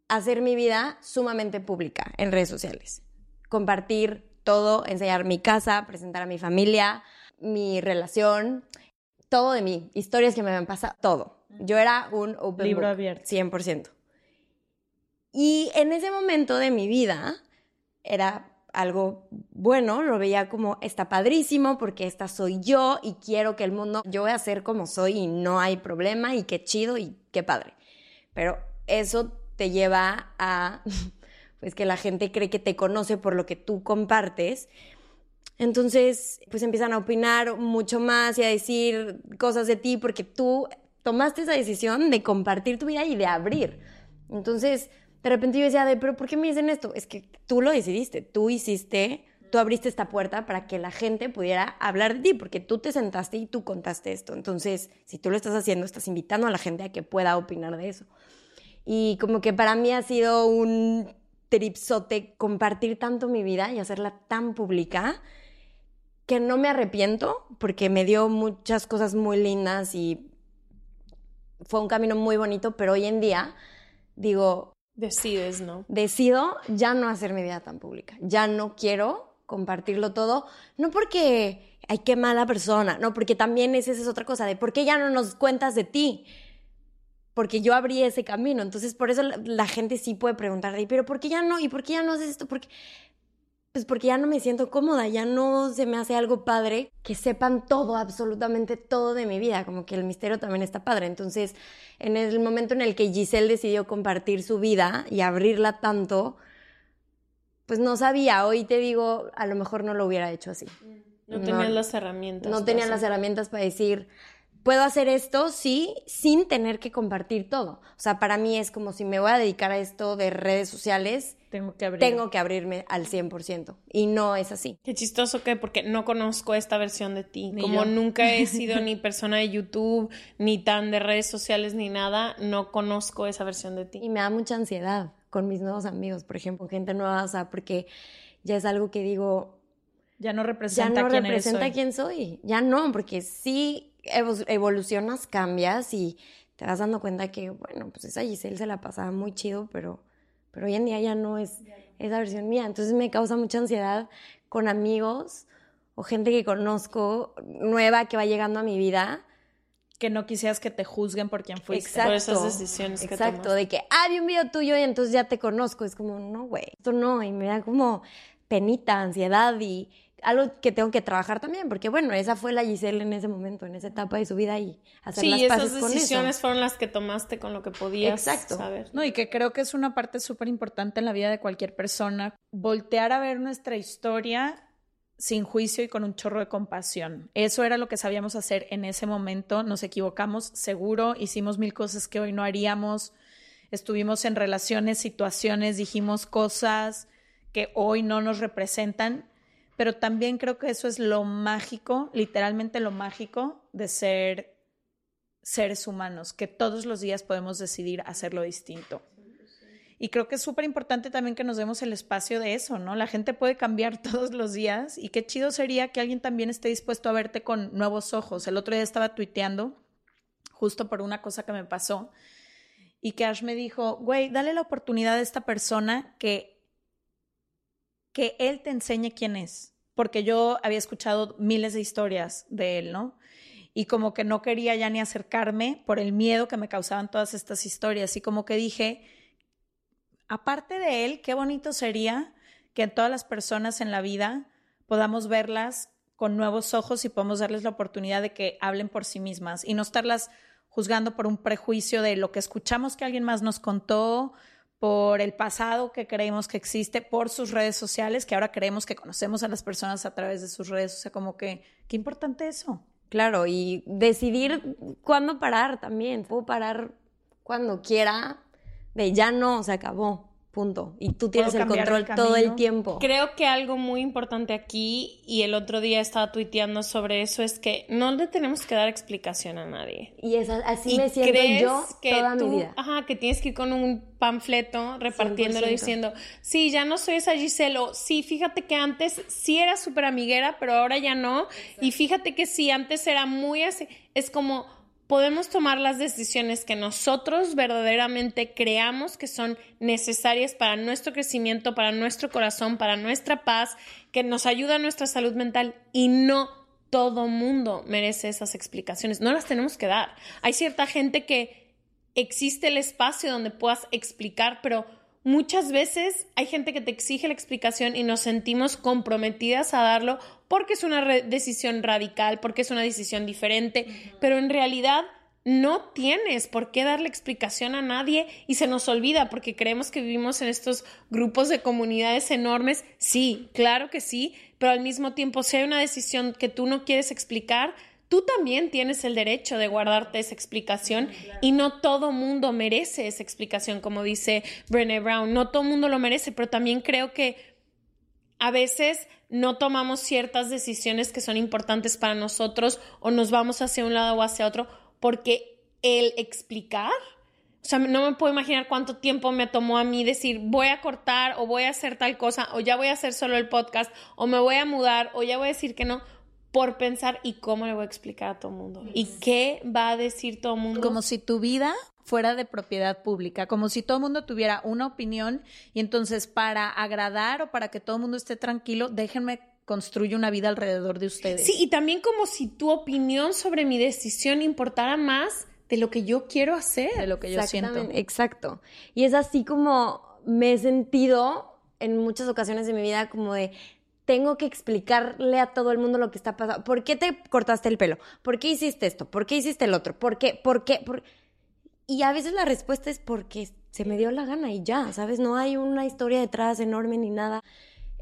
hacer mi vida sumamente pública en redes sociales. Compartir todo, enseñar mi casa, presentar a mi familia, mi relación, todo de mí, historias que me habían pasado, todo. Yo era un open Libro book, abierto. 100%. Y en ese momento de mi vida era algo bueno, lo veía como está padrísimo porque esta soy yo y quiero que el mundo, yo voy a ser como soy y no hay problema y qué chido y qué padre. Pero eso te lleva a, pues que la gente cree que te conoce por lo que tú compartes. Entonces, pues empiezan a opinar mucho más y a decir cosas de ti porque tú tomaste esa decisión de compartir tu vida y de abrir. Entonces, de repente yo decía, de, pero ¿por qué me dicen esto? Es que tú lo decidiste, tú hiciste, tú abriste esta puerta para que la gente pudiera hablar de ti, porque tú te sentaste y tú contaste esto. Entonces, si tú lo estás haciendo, estás invitando a la gente a que pueda opinar de eso. Y como que para mí ha sido un tripsote compartir tanto mi vida y hacerla tan pública que no me arrepiento porque me dio muchas cosas muy lindas y fue un camino muy bonito, pero hoy en día digo... Decides, ¿no? Decido ya no hacer mi vida tan pública, ya no quiero compartirlo todo, no porque hay qué mala persona, no, porque también esa es otra cosa, de por qué ya no nos cuentas de ti, porque yo abrí ese camino, entonces por eso la, gente sí puede preguntar, pero ¿por qué ya no? ¿Y por qué ya no haces esto? Porque pues porque ya no me siento cómoda, ya no se me hace algo padre que sepan todo, absolutamente todo de mi vida, como que el misterio también está padre. Entonces, en el momento en el que Giselle decidió compartir su vida y abrirla tanto, pues no sabía, hoy te digo, a lo mejor no lo hubiera hecho así. No, no las herramientas. No tenía las herramientas para decir, puedo hacer esto, sí, sin tener que compartir todo. O sea, para mí es como si me voy a dedicar a esto de redes sociales, tengo que, tengo que abrirme al 100%. Y no es así. Qué chistoso que, porque no conozco esta versión de ti. como nunca he sido ni persona de YouTube, ni tan de redes sociales, ni nada, no conozco esa versión de ti. Y me da mucha ansiedad con mis nuevos amigos, por ejemplo, gente nueva, o sea, porque ya es algo que digo... Ya no representa, ya no representa quién soy. Ya no, porque sí evolucionas, cambias y te vas dando cuenta que, bueno, pues esa Giselle se la pasaba muy chido, pero, pero hoy en día ya no es esa versión mía. Entonces me causa mucha ansiedad con amigos o gente que conozco nueva que va llegando a mi vida. Que no quisieras que te juzguen por quién fuiste. Exacto. Por esas decisiones que Exacto, de que, ah, vi un video tuyo y entonces ya te conozco. Es como, no, güey, esto no. Y me da como penita, ansiedad y algo que tengo que trabajar también, porque bueno, esa fue la Giselle en ese momento, en esa etapa de su vida y hacer las paces esas decisiones fueron las que tomaste con lo que podías Exacto. saber. No, y que creo que es una parte súper importante en la vida de cualquier persona, voltear a ver nuestra historia sin juicio y con un chorro de compasión. Eso era lo que sabíamos hacer en ese momento, nos equivocamos seguro, hicimos mil cosas que hoy no haríamos, estuvimos en relaciones, situaciones, dijimos cosas que hoy no nos representan pero también creo que eso es lo mágico, literalmente lo mágico de ser seres humanos, que todos los días podemos decidir hacerlo distinto. Y creo que es súper importante también que nos demos el espacio de eso, ¿no? La gente puede cambiar todos los días y qué chido sería que alguien también esté dispuesto a verte con nuevos ojos. El otro día estaba tuiteando justo por una cosa que me pasó y que Ash me dijo, güey, dale la oportunidad a esta persona que, que él te enseñe quién es porque yo había escuchado miles de historias de él, ¿no? Y como que no quería ya ni acercarme por el miedo que me causaban todas estas historias. Y como que dije, aparte de él, qué bonito sería que todas las personas en la vida podamos verlas con nuevos ojos y podamos darles la oportunidad de que hablen por sí mismas y no estarlas juzgando por un prejuicio de lo que escuchamos que alguien más nos contó, por el pasado que creemos que existe, por sus redes sociales, que ahora creemos que conocemos a las personas a través de sus redes. O sea, como que, qué importante eso. Claro, y decidir cuándo parar también. Puedo parar cuando quiera, de ya no, se acabó. Punto. Y tú tienes el control todo el tiempo. Creo que algo muy importante aquí, y el otro día estaba tuiteando sobre eso, es que no le tenemos que dar explicación a nadie. Y es, así me siento yo que toda mi vida. Ajá, que tienes que ir con un panfleto repartiéndolo diciendo, sí, ya no soy esa Giselle, sí, fíjate que antes sí era súper amiguera, pero ahora ya no. Y fíjate que sí, antes era muy así. Es como podemos tomar las decisiones que nosotros verdaderamente creamos que son necesarias para nuestro crecimiento, para nuestro corazón, para nuestra paz, que nos ayuda a nuestra salud mental y no todo mundo merece esas explicaciones. No las tenemos que dar. Hay cierta gente que existe el espacio donde puedas explicar, pero muchas veces hay gente que te exige la explicación y nos sentimos comprometidas a darlo porque es una decisión radical, porque es una decisión diferente, pero en realidad no tienes por qué darle explicación a nadie y se nos olvida porque creemos que vivimos en estos grupos de comunidades enormes. Sí, claro que sí, pero al mismo tiempo, si hay una decisión que tú no quieres explicar, tú también tienes el derecho de guardarte esa explicación y no todo mundo merece esa explicación, como dice Brené Brown, no todo mundo lo merece, pero también creo que a veces no tomamos ciertas decisiones que son importantes para nosotros o nos vamos hacia un lado o hacia otro, porque el explicar O sea, no me puedo imaginar cuánto tiempo me tomó a mí decir, voy a cortar o voy a hacer tal cosa o ya voy a hacer solo el podcast o me voy a mudar o ya voy a decir que no por pensar y cómo le voy a explicar a todo el mundo y qué va a decir todo el mundo. Como si tu vida fuera de propiedad pública, como si todo el mundo tuviera una opinión y entonces para agradar o para que todo el mundo esté tranquilo, déjenme construir una vida alrededor de ustedes. Sí, y también como si tu opinión sobre mi decisión importara más de lo que yo quiero hacer. De lo que yo siento. Exacto. Y es así como me he sentido en muchas ocasiones de mi vida como de tengo que explicarle a todo el mundo lo que está pasando. ¿Por qué te cortaste el pelo? ¿Por qué hiciste esto? ¿Por qué hiciste el otro? ¿Por qué? ¿Por qué? Y a veces la respuesta es porque se me dio la gana y ya, ¿sabes? No hay una historia detrás enorme ni nada.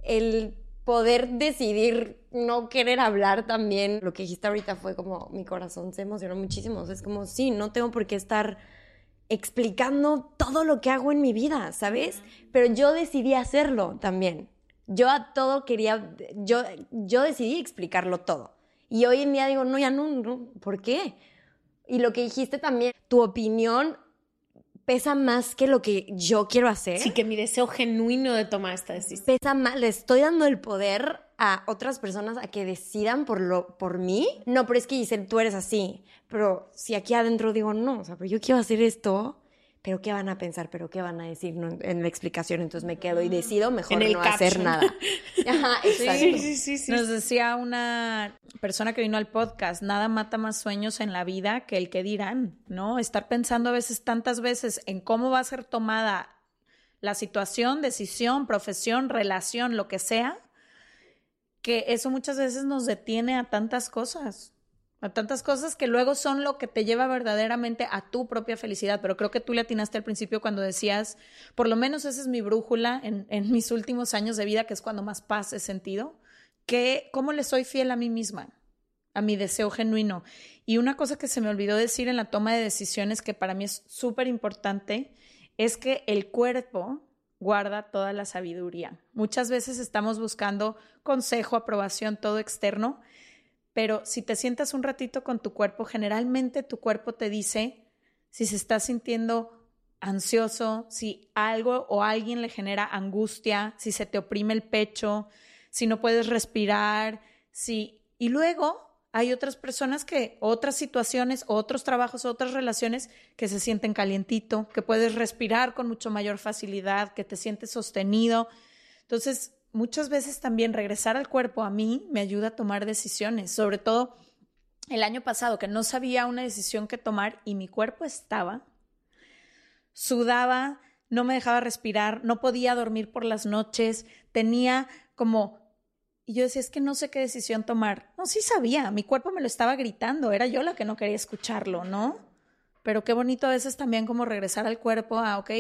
El poder decidir no querer hablar también, lo que dijiste ahorita fue como mi corazón se emocionó muchísimo. es como, sí, no tengo por qué estar explicando todo lo que hago en mi vida, ¿sabes? Pero yo decidí hacerlo también. Yo a todo quería, yo, yo decidí explicarlo todo. Y hoy en día digo, no, ya no, no, ¿por qué? Y lo que dijiste también, tu opinión pesa más que lo que yo quiero hacer. Sí, que mi deseo genuino de tomar esta decisión. Pesa más, le estoy dando el poder a otras personas a que decidan por, lo, por mí. No, pero es que dicen, tú eres así. Pero si aquí adentro digo, no, o sea, pero yo quiero hacer esto, pero ¿qué van a pensar? ¿Pero qué van a decir en la explicación? Entonces me quedo y decido mejor no hacer nada. Ajá. Sí, sí, sí, Nos decía una persona que vino al podcast, nada mata más sueños en la vida que el que dirán, ¿no? Estar pensando a veces, tantas veces, en cómo va a ser tomada la situación, decisión, profesión, relación, lo que sea, que eso muchas veces nos detiene a tantas cosas a tantas cosas que luego son lo que te lleva verdaderamente a tu propia felicidad. Pero creo que tú le atinaste al principio cuando decías, por lo menos esa es mi brújula en, en mis últimos años de vida, que es cuando más paz he sentido, que cómo le soy fiel a mí misma, a mi deseo genuino. Y una cosa que se me olvidó decir en la toma de decisiones, que para mí es súper importante, es que el cuerpo guarda toda la sabiduría. Muchas veces estamos buscando consejo, aprobación, todo externo, pero si te sientas un ratito con tu cuerpo, generalmente tu cuerpo te dice si se está sintiendo ansioso, si algo o alguien le genera angustia, si se te oprime el pecho, si no puedes respirar, si y luego hay otras personas que otras situaciones, otros trabajos, otras relaciones que se sienten calientito, que puedes respirar con mucho mayor facilidad, que te sientes sostenido. Entonces, muchas veces también regresar al cuerpo a mí me ayuda a tomar decisiones, sobre todo el año pasado que no sabía una decisión que tomar y mi cuerpo estaba, sudaba, no me dejaba respirar, no podía dormir por las noches, tenía como... Y yo decía, es que no sé qué decisión tomar. No, sí sabía, mi cuerpo me lo estaba gritando, era yo la que no quería escucharlo, ¿no? Pero qué bonito a veces también como regresar al cuerpo a, ok.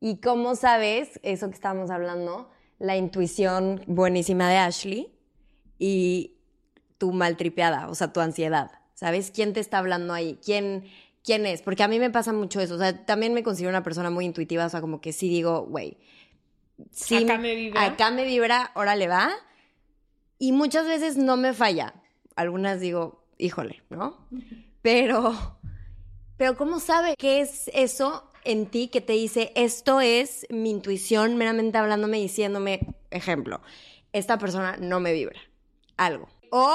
¿Y cómo sabes eso que estábamos hablando? La intuición buenísima de Ashley y tu maltripeada, o sea, tu ansiedad. ¿Sabes quién te está hablando ahí? ¿Quién, quién es? Porque a mí me pasa mucho eso. O sea, también me considero una persona muy intuitiva, o sea, como que sí digo, güey, sí, acá me vibra. Acá me vibra, órale va. Y muchas veces no me falla. Algunas digo, híjole, ¿no? Pero, pero ¿cómo sabe qué es eso en ti que te dice, esto es mi intuición meramente hablándome, diciéndome, ejemplo, esta persona no me vibra, algo. O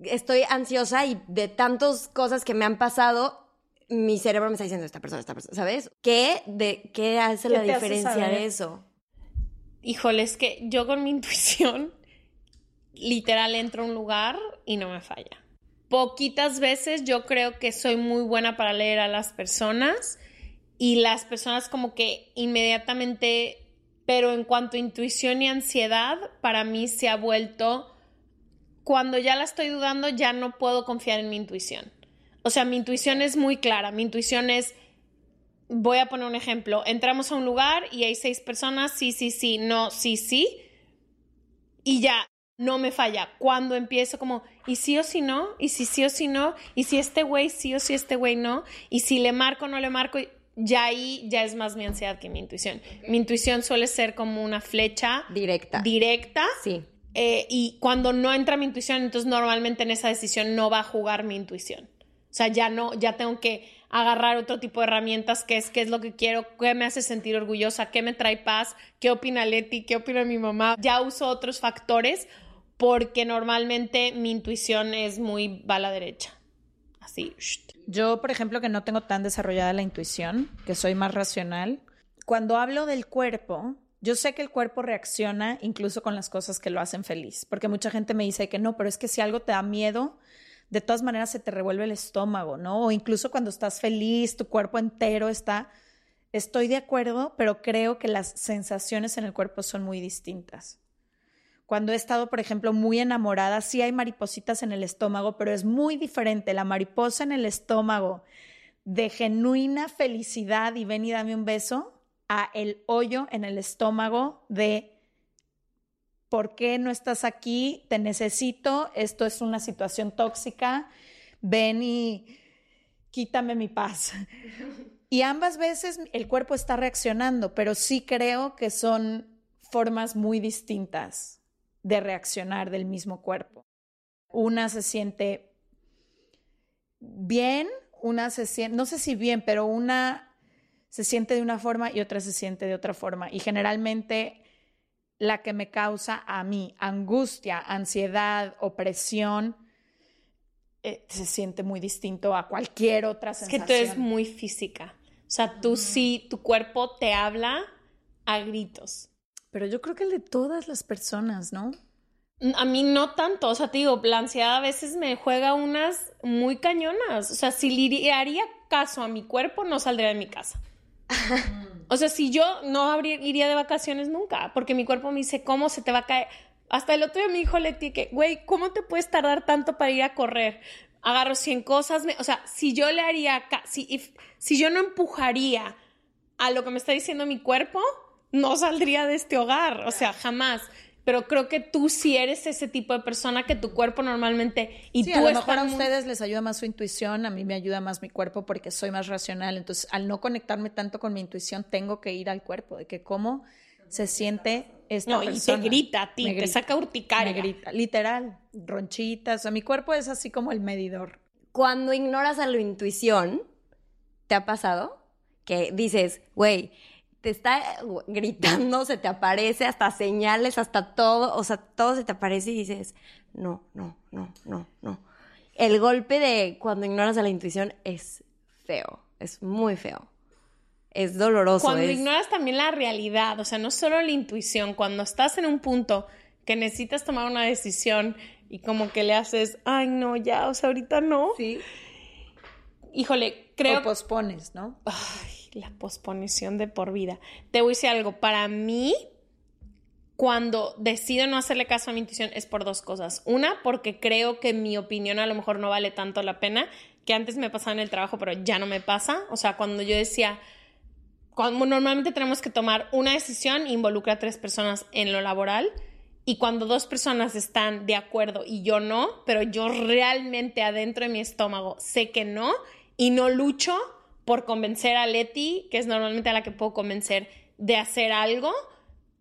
estoy ansiosa y de tantas cosas que me han pasado, mi cerebro me está diciendo, esta persona, esta persona, ¿sabes? ¿Qué, de, qué hace la diferencia de eso? Híjole, es que yo con mi intuición, literal, entro a un lugar y no me falla. Poquitas veces yo creo que soy muy buena para leer a las personas y las personas como que inmediatamente, pero en cuanto a intuición y ansiedad, para mí se ha vuelto, cuando ya la estoy dudando, ya no puedo confiar en mi intuición. O sea, mi intuición es muy clara, mi intuición es, voy a poner un ejemplo, entramos a un lugar y hay seis personas, sí, sí, sí, no, sí, sí, y ya, no me falla. Cuando empiezo como, ¿y sí o sí no? ¿Y si sí o sí no? ¿Y si este güey sí o sí este güey no? ¿Y si le marco o no le marco? Ya ahí ya es más mi ansiedad que mi intuición. Mi intuición suele ser como una flecha directa. Directa. Sí. Eh, y cuando no entra mi intuición, entonces normalmente en esa decisión no va a jugar mi intuición. O sea, ya no, ya tengo que agarrar otro tipo de herramientas, que es qué es lo que quiero, qué me hace sentir orgullosa, qué me trae paz, qué opina Leti, qué opina mi mamá. Ya uso otros factores porque normalmente mi intuición es muy va a la derecha. Yo, por ejemplo, que no tengo tan desarrollada la intuición, que soy más racional, cuando hablo del cuerpo, yo sé que el cuerpo reacciona incluso con las cosas que lo hacen feliz, porque mucha gente me dice que no, pero es que si algo te da miedo, de todas maneras se te revuelve el estómago, ¿no? O incluso cuando estás feliz, tu cuerpo entero está... Estoy de acuerdo, pero creo que las sensaciones en el cuerpo son muy distintas. Cuando he estado, por ejemplo, muy enamorada, sí hay maripositas en el estómago, pero es muy diferente la mariposa en el estómago de genuina felicidad y ven y dame un beso a el hoyo en el estómago de ¿por qué no estás aquí? Te necesito, esto es una situación tóxica, ven y quítame mi paz. Y ambas veces el cuerpo está reaccionando, pero sí creo que son formas muy distintas de reaccionar del mismo cuerpo. Una se siente bien, una se siente, no sé si bien, pero una se siente de una forma y otra se siente de otra forma. Y generalmente la que me causa a mí angustia, ansiedad, opresión, eh, se siente muy distinto a cualquier otra sensación. Es que tú eres muy física. O sea, tú sí, tu cuerpo te habla a gritos. Pero yo creo que el de todas las personas, ¿no? A mí no tanto, o sea, te digo, la ansiedad a veces me juega unas muy cañonas. O sea, si le haría caso a mi cuerpo, no saldría de mi casa. o sea, si yo no iría de vacaciones nunca, porque mi cuerpo me dice, ¿cómo se te va a caer? Hasta el otro día me dijo Leti que, güey, ¿cómo te puedes tardar tanto para ir a correr? Agarro 100 cosas, o sea, si yo le haría, si, si yo no empujaría a lo que me está diciendo mi cuerpo, no saldría de este hogar, o sea, jamás pero creo que tú sí eres ese tipo de persona que tu cuerpo normalmente y sí, tú a lo mejor a ustedes les ayuda más su intuición, a mí me ayuda más mi cuerpo porque soy más racional, entonces al no conectarme tanto con mi intuición tengo que ir al cuerpo, de que cómo se siente esta no, persona. y te grita a ti, te saca urticaria. Me grita, literal, ronchitas, o sea, mi cuerpo es así como el medidor. Cuando ignoras a la intuición, ¿te ha pasado? Que dices, güey, te está gritando, se te aparece, hasta señales, hasta todo, o sea, todo se te aparece y dices, no, no, no, no, no. El golpe de cuando ignoras a la intuición es feo, es muy feo. Es doloroso. Cuando ignoras también la realidad, o sea, no solo la intuición, cuando estás en un punto que necesitas tomar una decisión y como que le haces, ay, no, ya, o sea, ahorita no. Sí. Híjole, creo. O pospones, ¿no? Ay la posposición de por vida. Te voy a decir algo, para mí, cuando decido no hacerle caso a mi intuición es por dos cosas. Una, porque creo que mi opinión a lo mejor no vale tanto la pena, que antes me pasaba en el trabajo, pero ya no me pasa. O sea, cuando yo decía, cuando normalmente tenemos que tomar una decisión, involucra a tres personas en lo laboral. Y cuando dos personas están de acuerdo y yo no, pero yo realmente adentro de mi estómago sé que no y no lucho, por convencer a Leti, que es normalmente a la que puedo convencer de hacer algo,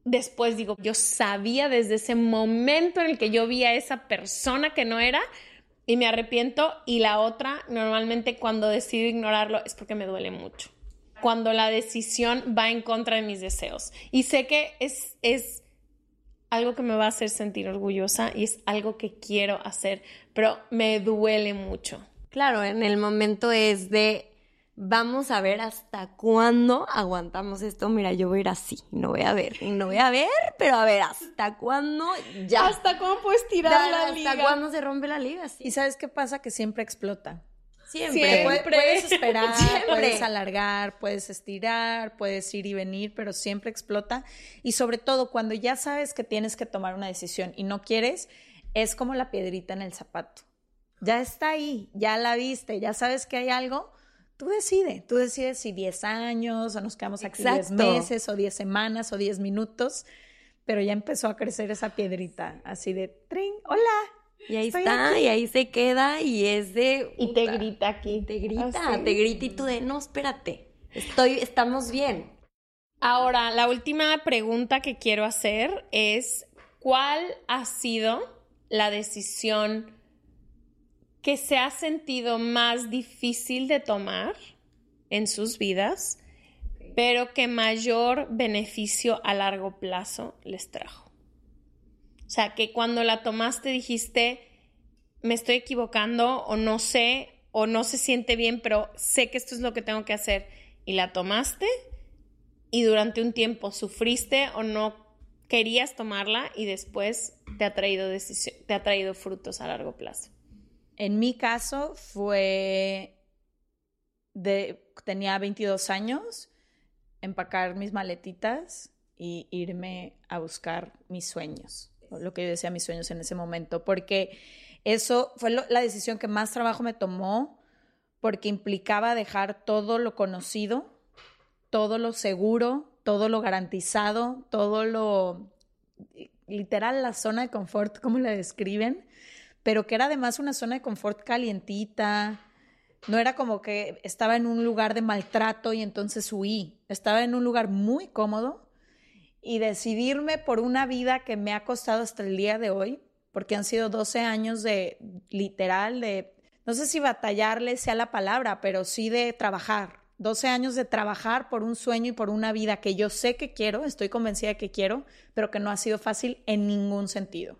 después digo, yo sabía desde ese momento en el que yo vi a esa persona que no era y me arrepiento y la otra, normalmente cuando decido ignorarlo es porque me duele mucho. Cuando la decisión va en contra de mis deseos. Y sé que es, es algo que me va a hacer sentir orgullosa y es algo que quiero hacer, pero me duele mucho. Claro, en el momento es de vamos a ver hasta cuándo aguantamos esto. Mira, yo voy a ir así, no voy a ver, no voy a ver, pero a ver, hasta cuándo ya. ¿Hasta cuándo puedes tirar la liga? ¿Hasta cuándo se rompe la liga? ¿Y sabes qué pasa? Que siempre explota. Siempre. siempre. Puedes esperar, puedes alargar, puedes estirar, puedes ir y venir, pero siempre explota. Y sobre todo cuando ya sabes que tienes que tomar una decisión y no quieres, es como la piedrita en el zapato. Ya está ahí, ya la viste, ya sabes que hay algo, tú decides, tú decides si 10 años o nos quedamos aquí 10 meses o 10 semanas o 10 minutos, pero ya empezó a crecer esa piedrita, así de, trin, hola. Y ahí está, y ahí se queda y es de... Y te grita aquí. Te grita, te grita y tú de, no, espérate, estoy, estamos bien. Ahora, la última pregunta que quiero hacer es, ¿cuál ha sido la decisión que se ha sentido más difícil de tomar en sus vidas, pero que mayor beneficio a largo plazo les trajo. O sea, que cuando la tomaste dijiste, me estoy equivocando o no sé o no se siente bien, pero sé que esto es lo que tengo que hacer. Y la tomaste y durante un tiempo sufriste o no querías tomarla y después te ha traído, te ha traído frutos a largo plazo. En mi caso fue de, tenía 22 años, empacar mis maletitas y irme a buscar mis sueños, lo que yo decía mis sueños en ese momento, porque eso fue la decisión que más trabajo me tomó, porque implicaba dejar todo lo conocido, todo lo seguro, todo lo garantizado, todo lo literal la zona de confort, como la describen, pero que era además una zona de confort calientita. No era como que estaba en un lugar de maltrato y entonces huí. Estaba en un lugar muy cómodo y decidirme por una vida que me ha costado hasta el día de hoy, porque han sido 12 años de literal, de, no sé si batallarle sea la palabra, pero sí de trabajar, 12 años de trabajar por un sueño y por una vida que yo sé que quiero, estoy convencida de que quiero, pero que no ha sido fácil en ningún sentido.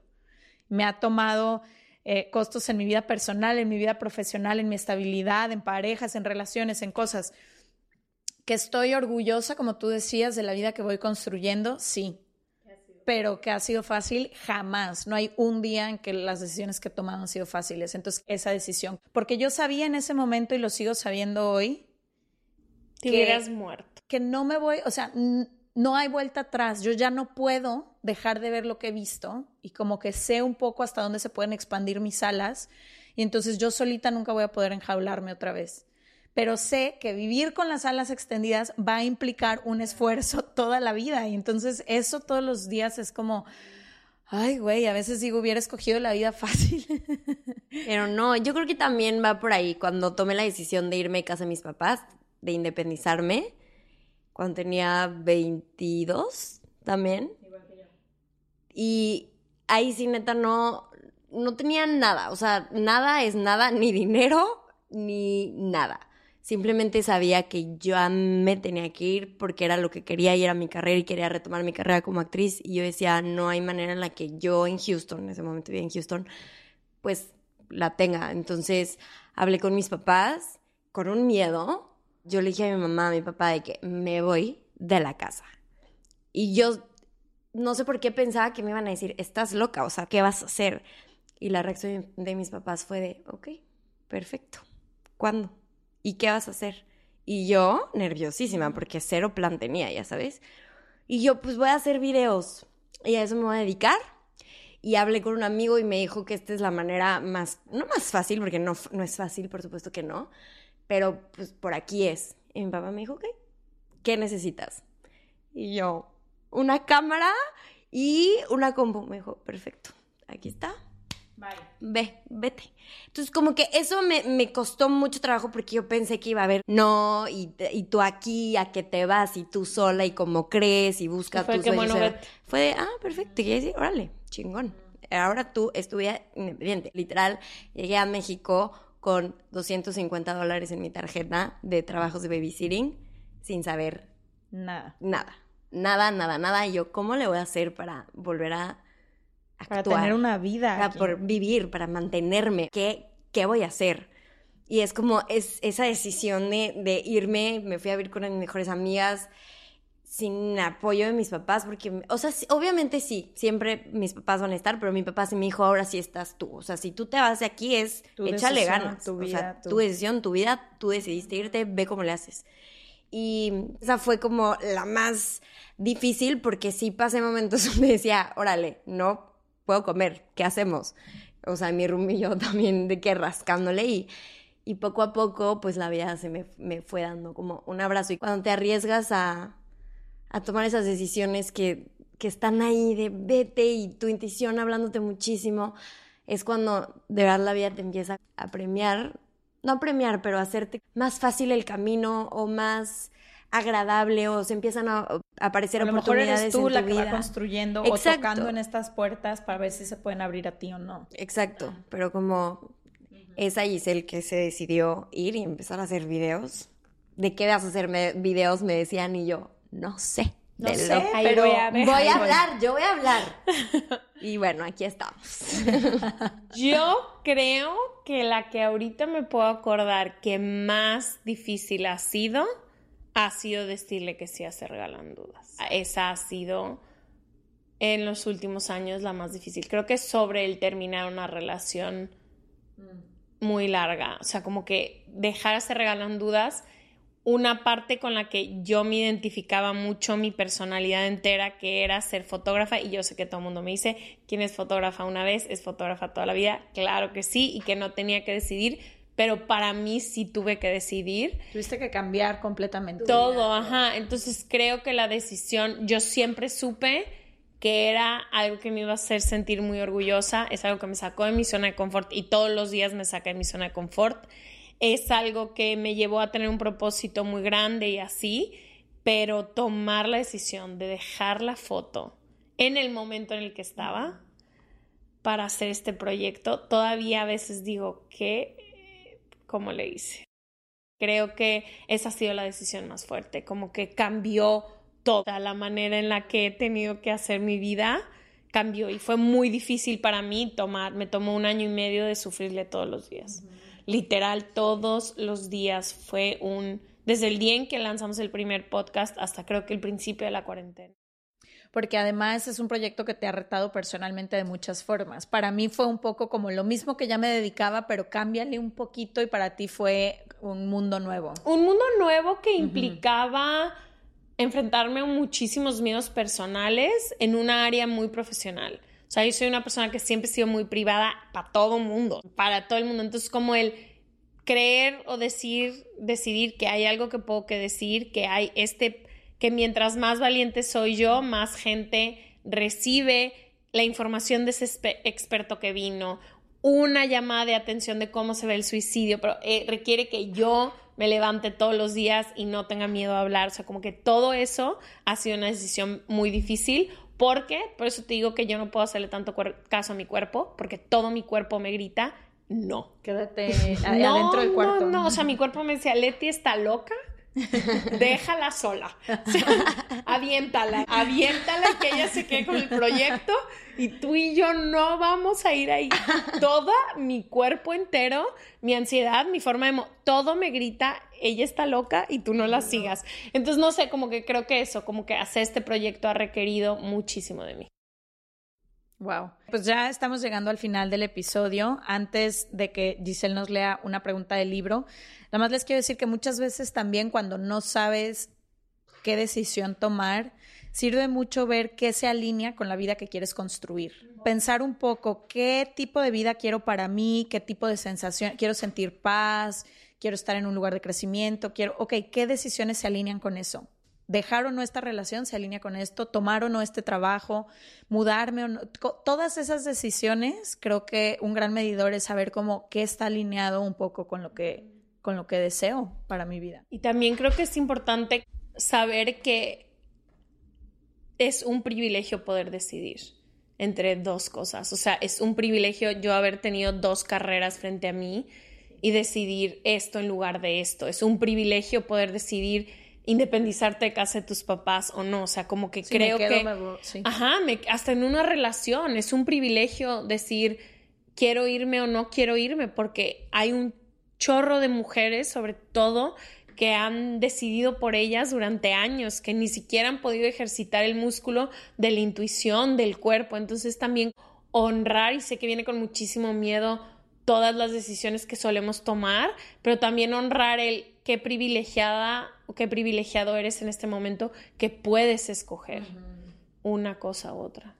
Me ha tomado eh, costos en mi vida personal, en mi vida profesional, en mi estabilidad, en parejas, en relaciones, en cosas. Que estoy orgullosa, como tú decías, de la vida que voy construyendo, sí. Pero que ha sido fácil, jamás. No hay un día en que las decisiones que he tomado han sido fáciles. Entonces, esa decisión. Porque yo sabía en ese momento y lo sigo sabiendo hoy, te hubieras muerto. Que no me voy, o sea, no hay vuelta atrás. Yo ya no puedo dejar de ver lo que he visto y como que sé un poco hasta dónde se pueden expandir mis alas y entonces yo solita nunca voy a poder enjaularme otra vez. Pero sé que vivir con las alas extendidas va a implicar un esfuerzo toda la vida y entonces eso todos los días es como, ay, güey, a veces digo, hubiera escogido la vida fácil. Pero no, yo creo que también va por ahí. Cuando tomé la decisión de irme a casa de mis papás, de independizarme cuando tenía 22 también. Y ahí sí, neta, no, no tenía nada. O sea, nada es nada, ni dinero, ni nada. Simplemente sabía que yo me tenía que ir porque era lo que quería y era mi carrera y quería retomar mi carrera como actriz. Y yo decía, no hay manera en la que yo en Houston, en ese momento vivía en Houston, pues la tenga. Entonces hablé con mis papás con un miedo yo le dije a mi mamá, a mi papá, de que me voy de la casa. Y yo no sé por qué pensaba que me iban a decir, estás loca, o sea, ¿qué vas a hacer? Y la reacción de mis papás fue de, ok, perfecto. ¿Cuándo? ¿Y qué vas a hacer? Y yo, nerviosísima, porque cero plan tenía, ya sabes. Y yo, pues voy a hacer videos y a eso me voy a dedicar. Y hablé con un amigo y me dijo que esta es la manera más, no más fácil, porque no, no es fácil, por supuesto que no, pero pues por aquí es. Y mi papá me dijo, ok, ¿qué necesitas? Y yo, una cámara y una compu. Me dijo, perfecto, aquí está. Bye. Ve, vete. Entonces, como que eso me, me, costó mucho trabajo porque yo pensé que iba a haber, no, y, y tú aquí, a que te vas, y tú sola, y como crees, y busca que bueno, Fue de, ah, perfecto, y decir, órale, chingón. Ahora tú estuve independiente. Literal, llegué a México con 250 dólares en mi tarjeta de trabajos de babysitting sin saber nada. Nada. Nada, nada, nada. Y yo, ¿cómo le voy a hacer para volver a actuar? Para tener una vida. Para por vivir, para mantenerme. ¿Qué, ¿Qué voy a hacer? Y es como es, esa decisión de, de irme, me fui a vivir con mis mejores amigas, sin apoyo de mis papás, porque, o sea, obviamente sí, siempre mis papás van a estar, pero mi papá sí me dijo, ahora sí estás tú. O sea, si tú te vas de aquí es, échale ganas. Tu vida, o sea, tu... decisión, tu vida, tú decidiste irte, ve cómo le haces. Y esa fue como la más difícil, porque sí pasé momentos donde decía, órale, no puedo comer, ¿qué hacemos? O sea, mi room y yo también de que rascándole y... Y poco a poco, pues la vida se me, me fue dando como un abrazo. Y cuando te arriesgas a, a tomar esas decisiones que, que están ahí de vete y tu intuición hablándote muchísimo, es cuando de verdad la vida te empieza a premiar, no a premiar, pero a hacerte más fácil el camino o más agradable o se empiezan a aparecer a lo oportunidades mejor eres tú la que va construyendo o tocando en estas puertas para ver si se pueden abrir a ti o no. Exacto, pero como esa Giselle que se decidió ir y empezar a hacer videos, ¿de qué vas a hacer videos? Me decían y yo, no sé. No sé, pero voy a, voy a hablar, yo voy a hablar. y bueno, aquí estamos. yo creo que la que ahorita me puedo acordar que más difícil ha sido, ha sido decirle que sí a Se Regalan Dudas. Esa ha sido en los últimos años la más difícil. Creo que sobre el terminar una relación muy larga. O sea, como que dejar Se Regalan Dudas una parte con la que yo me identificaba mucho mi personalidad entera, que era ser fotógrafa, y yo sé que todo el mundo me dice, ¿quién es fotógrafa una vez? ¿Es fotógrafa toda la vida? Claro que sí, y que no tenía que decidir, pero para mí sí tuve que decidir. Tuviste que cambiar completamente. Todo, ajá. Entonces creo que la decisión, yo siempre supe que era algo que me iba a hacer sentir muy orgullosa, es algo que me sacó de mi zona de confort y todos los días me saca de mi zona de confort es algo que me llevó a tener un propósito muy grande y así, pero tomar la decisión de dejar la foto en el momento en el que estaba para hacer este proyecto, todavía a veces digo que, ¿cómo le hice? Creo que esa ha sido la decisión más fuerte, como que cambió toda la manera en la que he tenido que hacer mi vida, cambió y fue muy difícil para mí tomar, me tomó un año y medio de sufrirle todos los días literal todos los días fue un, desde el día en que lanzamos el primer podcast hasta creo que el principio de la cuarentena. Porque además es un proyecto que te ha retado personalmente de muchas formas. Para mí fue un poco como lo mismo que ya me dedicaba, pero cámbiale un poquito y para ti fue un mundo nuevo. Un mundo nuevo que implicaba enfrentarme a muchísimos miedos personales en una área muy profesional. O sea, yo soy una persona que siempre he sido muy privada para todo el mundo, para todo el mundo. Entonces, como el creer o decir, decidir que hay algo que puedo decir, que hay este, que mientras más valiente soy yo, más gente recibe la información de ese experto que vino, una llamada de atención de cómo se ve el suicidio, pero eh, requiere que yo me levante todos los días y no tenga miedo a hablar. O sea, como que todo eso ha sido una decisión muy difícil porque, por eso te digo que yo no puedo hacerle tanto caso a mi cuerpo, porque todo mi cuerpo me grita, no. Quédate adentro del cuarto. No, no, o sea, mi cuerpo me decía, Leti está loca, déjala sola. aviéntala, aviéntala y que ella se quede con el proyecto y tú y yo no vamos a ir ahí. Todo mi cuerpo entero, mi ansiedad, mi forma de... todo me grita, ella está loca y tú no la sigas. Entonces, no sé, como que creo que eso, como que hacer este proyecto ha requerido muchísimo de mí. Wow. Pues ya estamos llegando al final del episodio. Antes de que Giselle nos lea una pregunta del libro, nada más les quiero decir que muchas veces también cuando no sabes qué decisión tomar, sirve mucho ver qué se alinea con la vida que quieres construir. Pensar un poco qué tipo de vida quiero para mí, qué tipo de sensación, quiero sentir paz, quiero estar en un lugar de crecimiento, quiero, ok, ¿qué decisiones se alinean con eso? Dejar o no esta relación se alinea con esto, tomar o no este trabajo, mudarme o no. Todas esas decisiones, creo que un gran medidor es saber cómo qué está alineado un poco con lo que con lo que deseo para mi vida. Y también creo que es importante saber que es un privilegio poder decidir entre dos cosas. O sea, es un privilegio yo haber tenido dos carreras frente a mí y decidir esto en lugar de esto. Es un privilegio poder decidir independizarte de casa de tus papás o no. O sea, como que creo que... Ajá, hasta en una relación es un privilegio decir quiero irme o no quiero irme porque hay un chorro de mujeres, sobre todo, que han decidido por ellas durante años, que ni siquiera han podido ejercitar el músculo de la intuición del cuerpo. Entonces también honrar, y sé que viene con muchísimo miedo todas las decisiones que solemos tomar, pero también honrar el qué privilegiada qué privilegiado eres en este momento que puedes escoger una cosa u otra.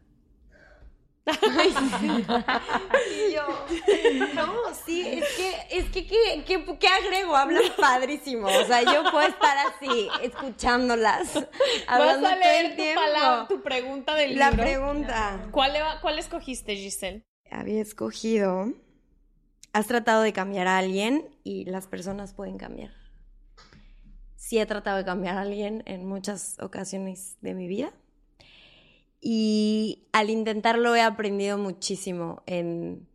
y yo, no, sí, es que, es que, ¿qué, qué, agrego? Hablan padrísimo. O sea, yo puedo estar así, escuchándolas. Vas a leer tu, palabra, tu pregunta del libro. La pregunta. ¿Cuál, ¿Cuál escogiste, Giselle? Había escogido has tratado de cambiar a alguien y las personas pueden cambiar. Sí he tratado de cambiar a alguien en muchas ocasiones de mi vida. Y al intentarlo he aprendido muchísimo en,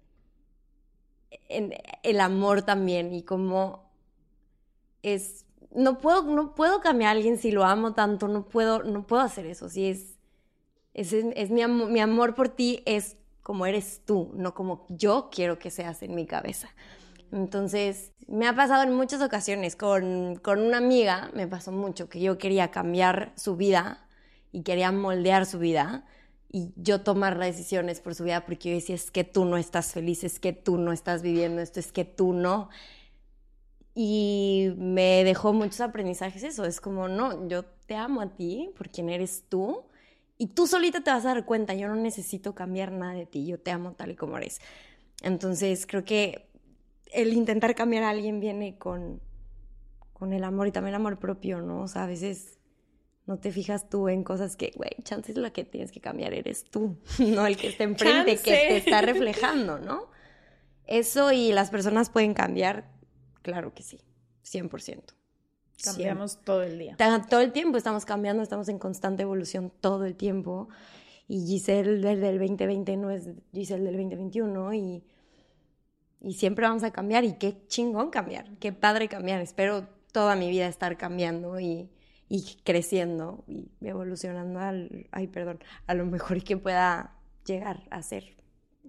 el amor también y cómo es no puedo, no puedo cambiar a alguien si lo amo tanto, no puedo, no puedo hacer eso. Si es, es, es mi, mi amor por ti es como eres tú, no como yo quiero que seas en mi cabeza. Entonces, me ha pasado en muchas ocasiones. Con, con una amiga me pasó mucho que yo quería cambiar su vida y quería moldear su vida y yo tomar las decisiones por su vida porque yo decía, es que tú no estás feliz, es que tú no estás viviendo esto, es que tú no. Y me dejó muchos aprendizajes eso, es como, no, yo te amo a ti por quien eres tú y tú solita te vas a dar cuenta, yo no necesito cambiar nada de ti, yo te amo tal y como eres. Entonces creo que el intentar cambiar a alguien viene con, con el amor y también el amor propio, ¿no? O sea, a veces no te fijas tú en cosas que, güey, chances la que tienes que cambiar eres tú, no el que está enfrente, que te está reflejando, ¿no? Eso y las personas pueden cambiar, claro que sí, 100%. Cambiamos todo el día. Todo el tiempo estamos cambiando, estamos en constante evolución todo el tiempo. Y Giselle del 2020 no es Giselle del 2021 y, y siempre vamos a cambiar y qué chingón cambiar, qué padre cambiar. Espero toda mi vida estar cambiando y, y creciendo y evolucionando al, ay, perdón, a lo mejor que pueda llegar a ser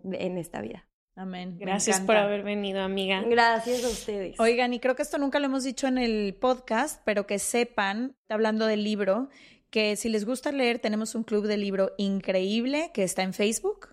en esta vida. Amén. Gracias por haber venido, amiga. Gracias a ustedes. Oigan, y creo que esto nunca lo hemos dicho en el podcast, pero que sepan, hablando del libro, que si les gusta leer, tenemos un club de libro increíble que está en Facebook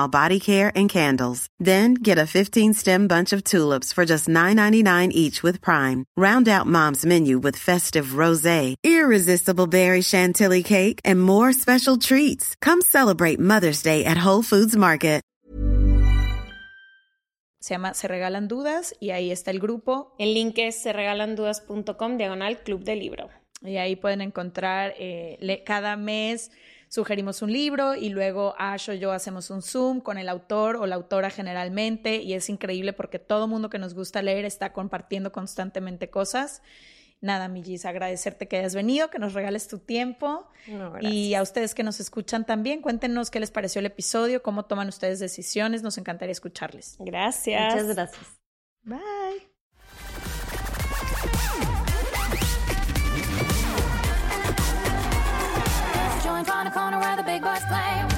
body care and candles. Then get a 15 stem bunch of tulips for just $9.99 each with Prime. Round out mom's menu with festive rose, irresistible berry chantilly cake, and more special treats. Come celebrate Mother's Day at Whole Foods Market. Se llama Se Regalan Dudas y ahí está el grupo. El link es serregalandudas.com diagonal club de libro. Y ahí pueden encontrar eh, cada mes sugerimos un libro y luego Ash o yo hacemos un Zoom con el autor o la autora generalmente y es increíble porque todo mundo que nos gusta leer está compartiendo constantemente cosas. Nada, Millis, agradecerte que hayas venido, que nos regales tu tiempo y a ustedes que nos escuchan también, cuéntenos qué les pareció el episodio, cómo toman ustedes decisiones, nos encantaría escucharles. Gracias. Muchas gracias. Bye. on the corner where the big boys play.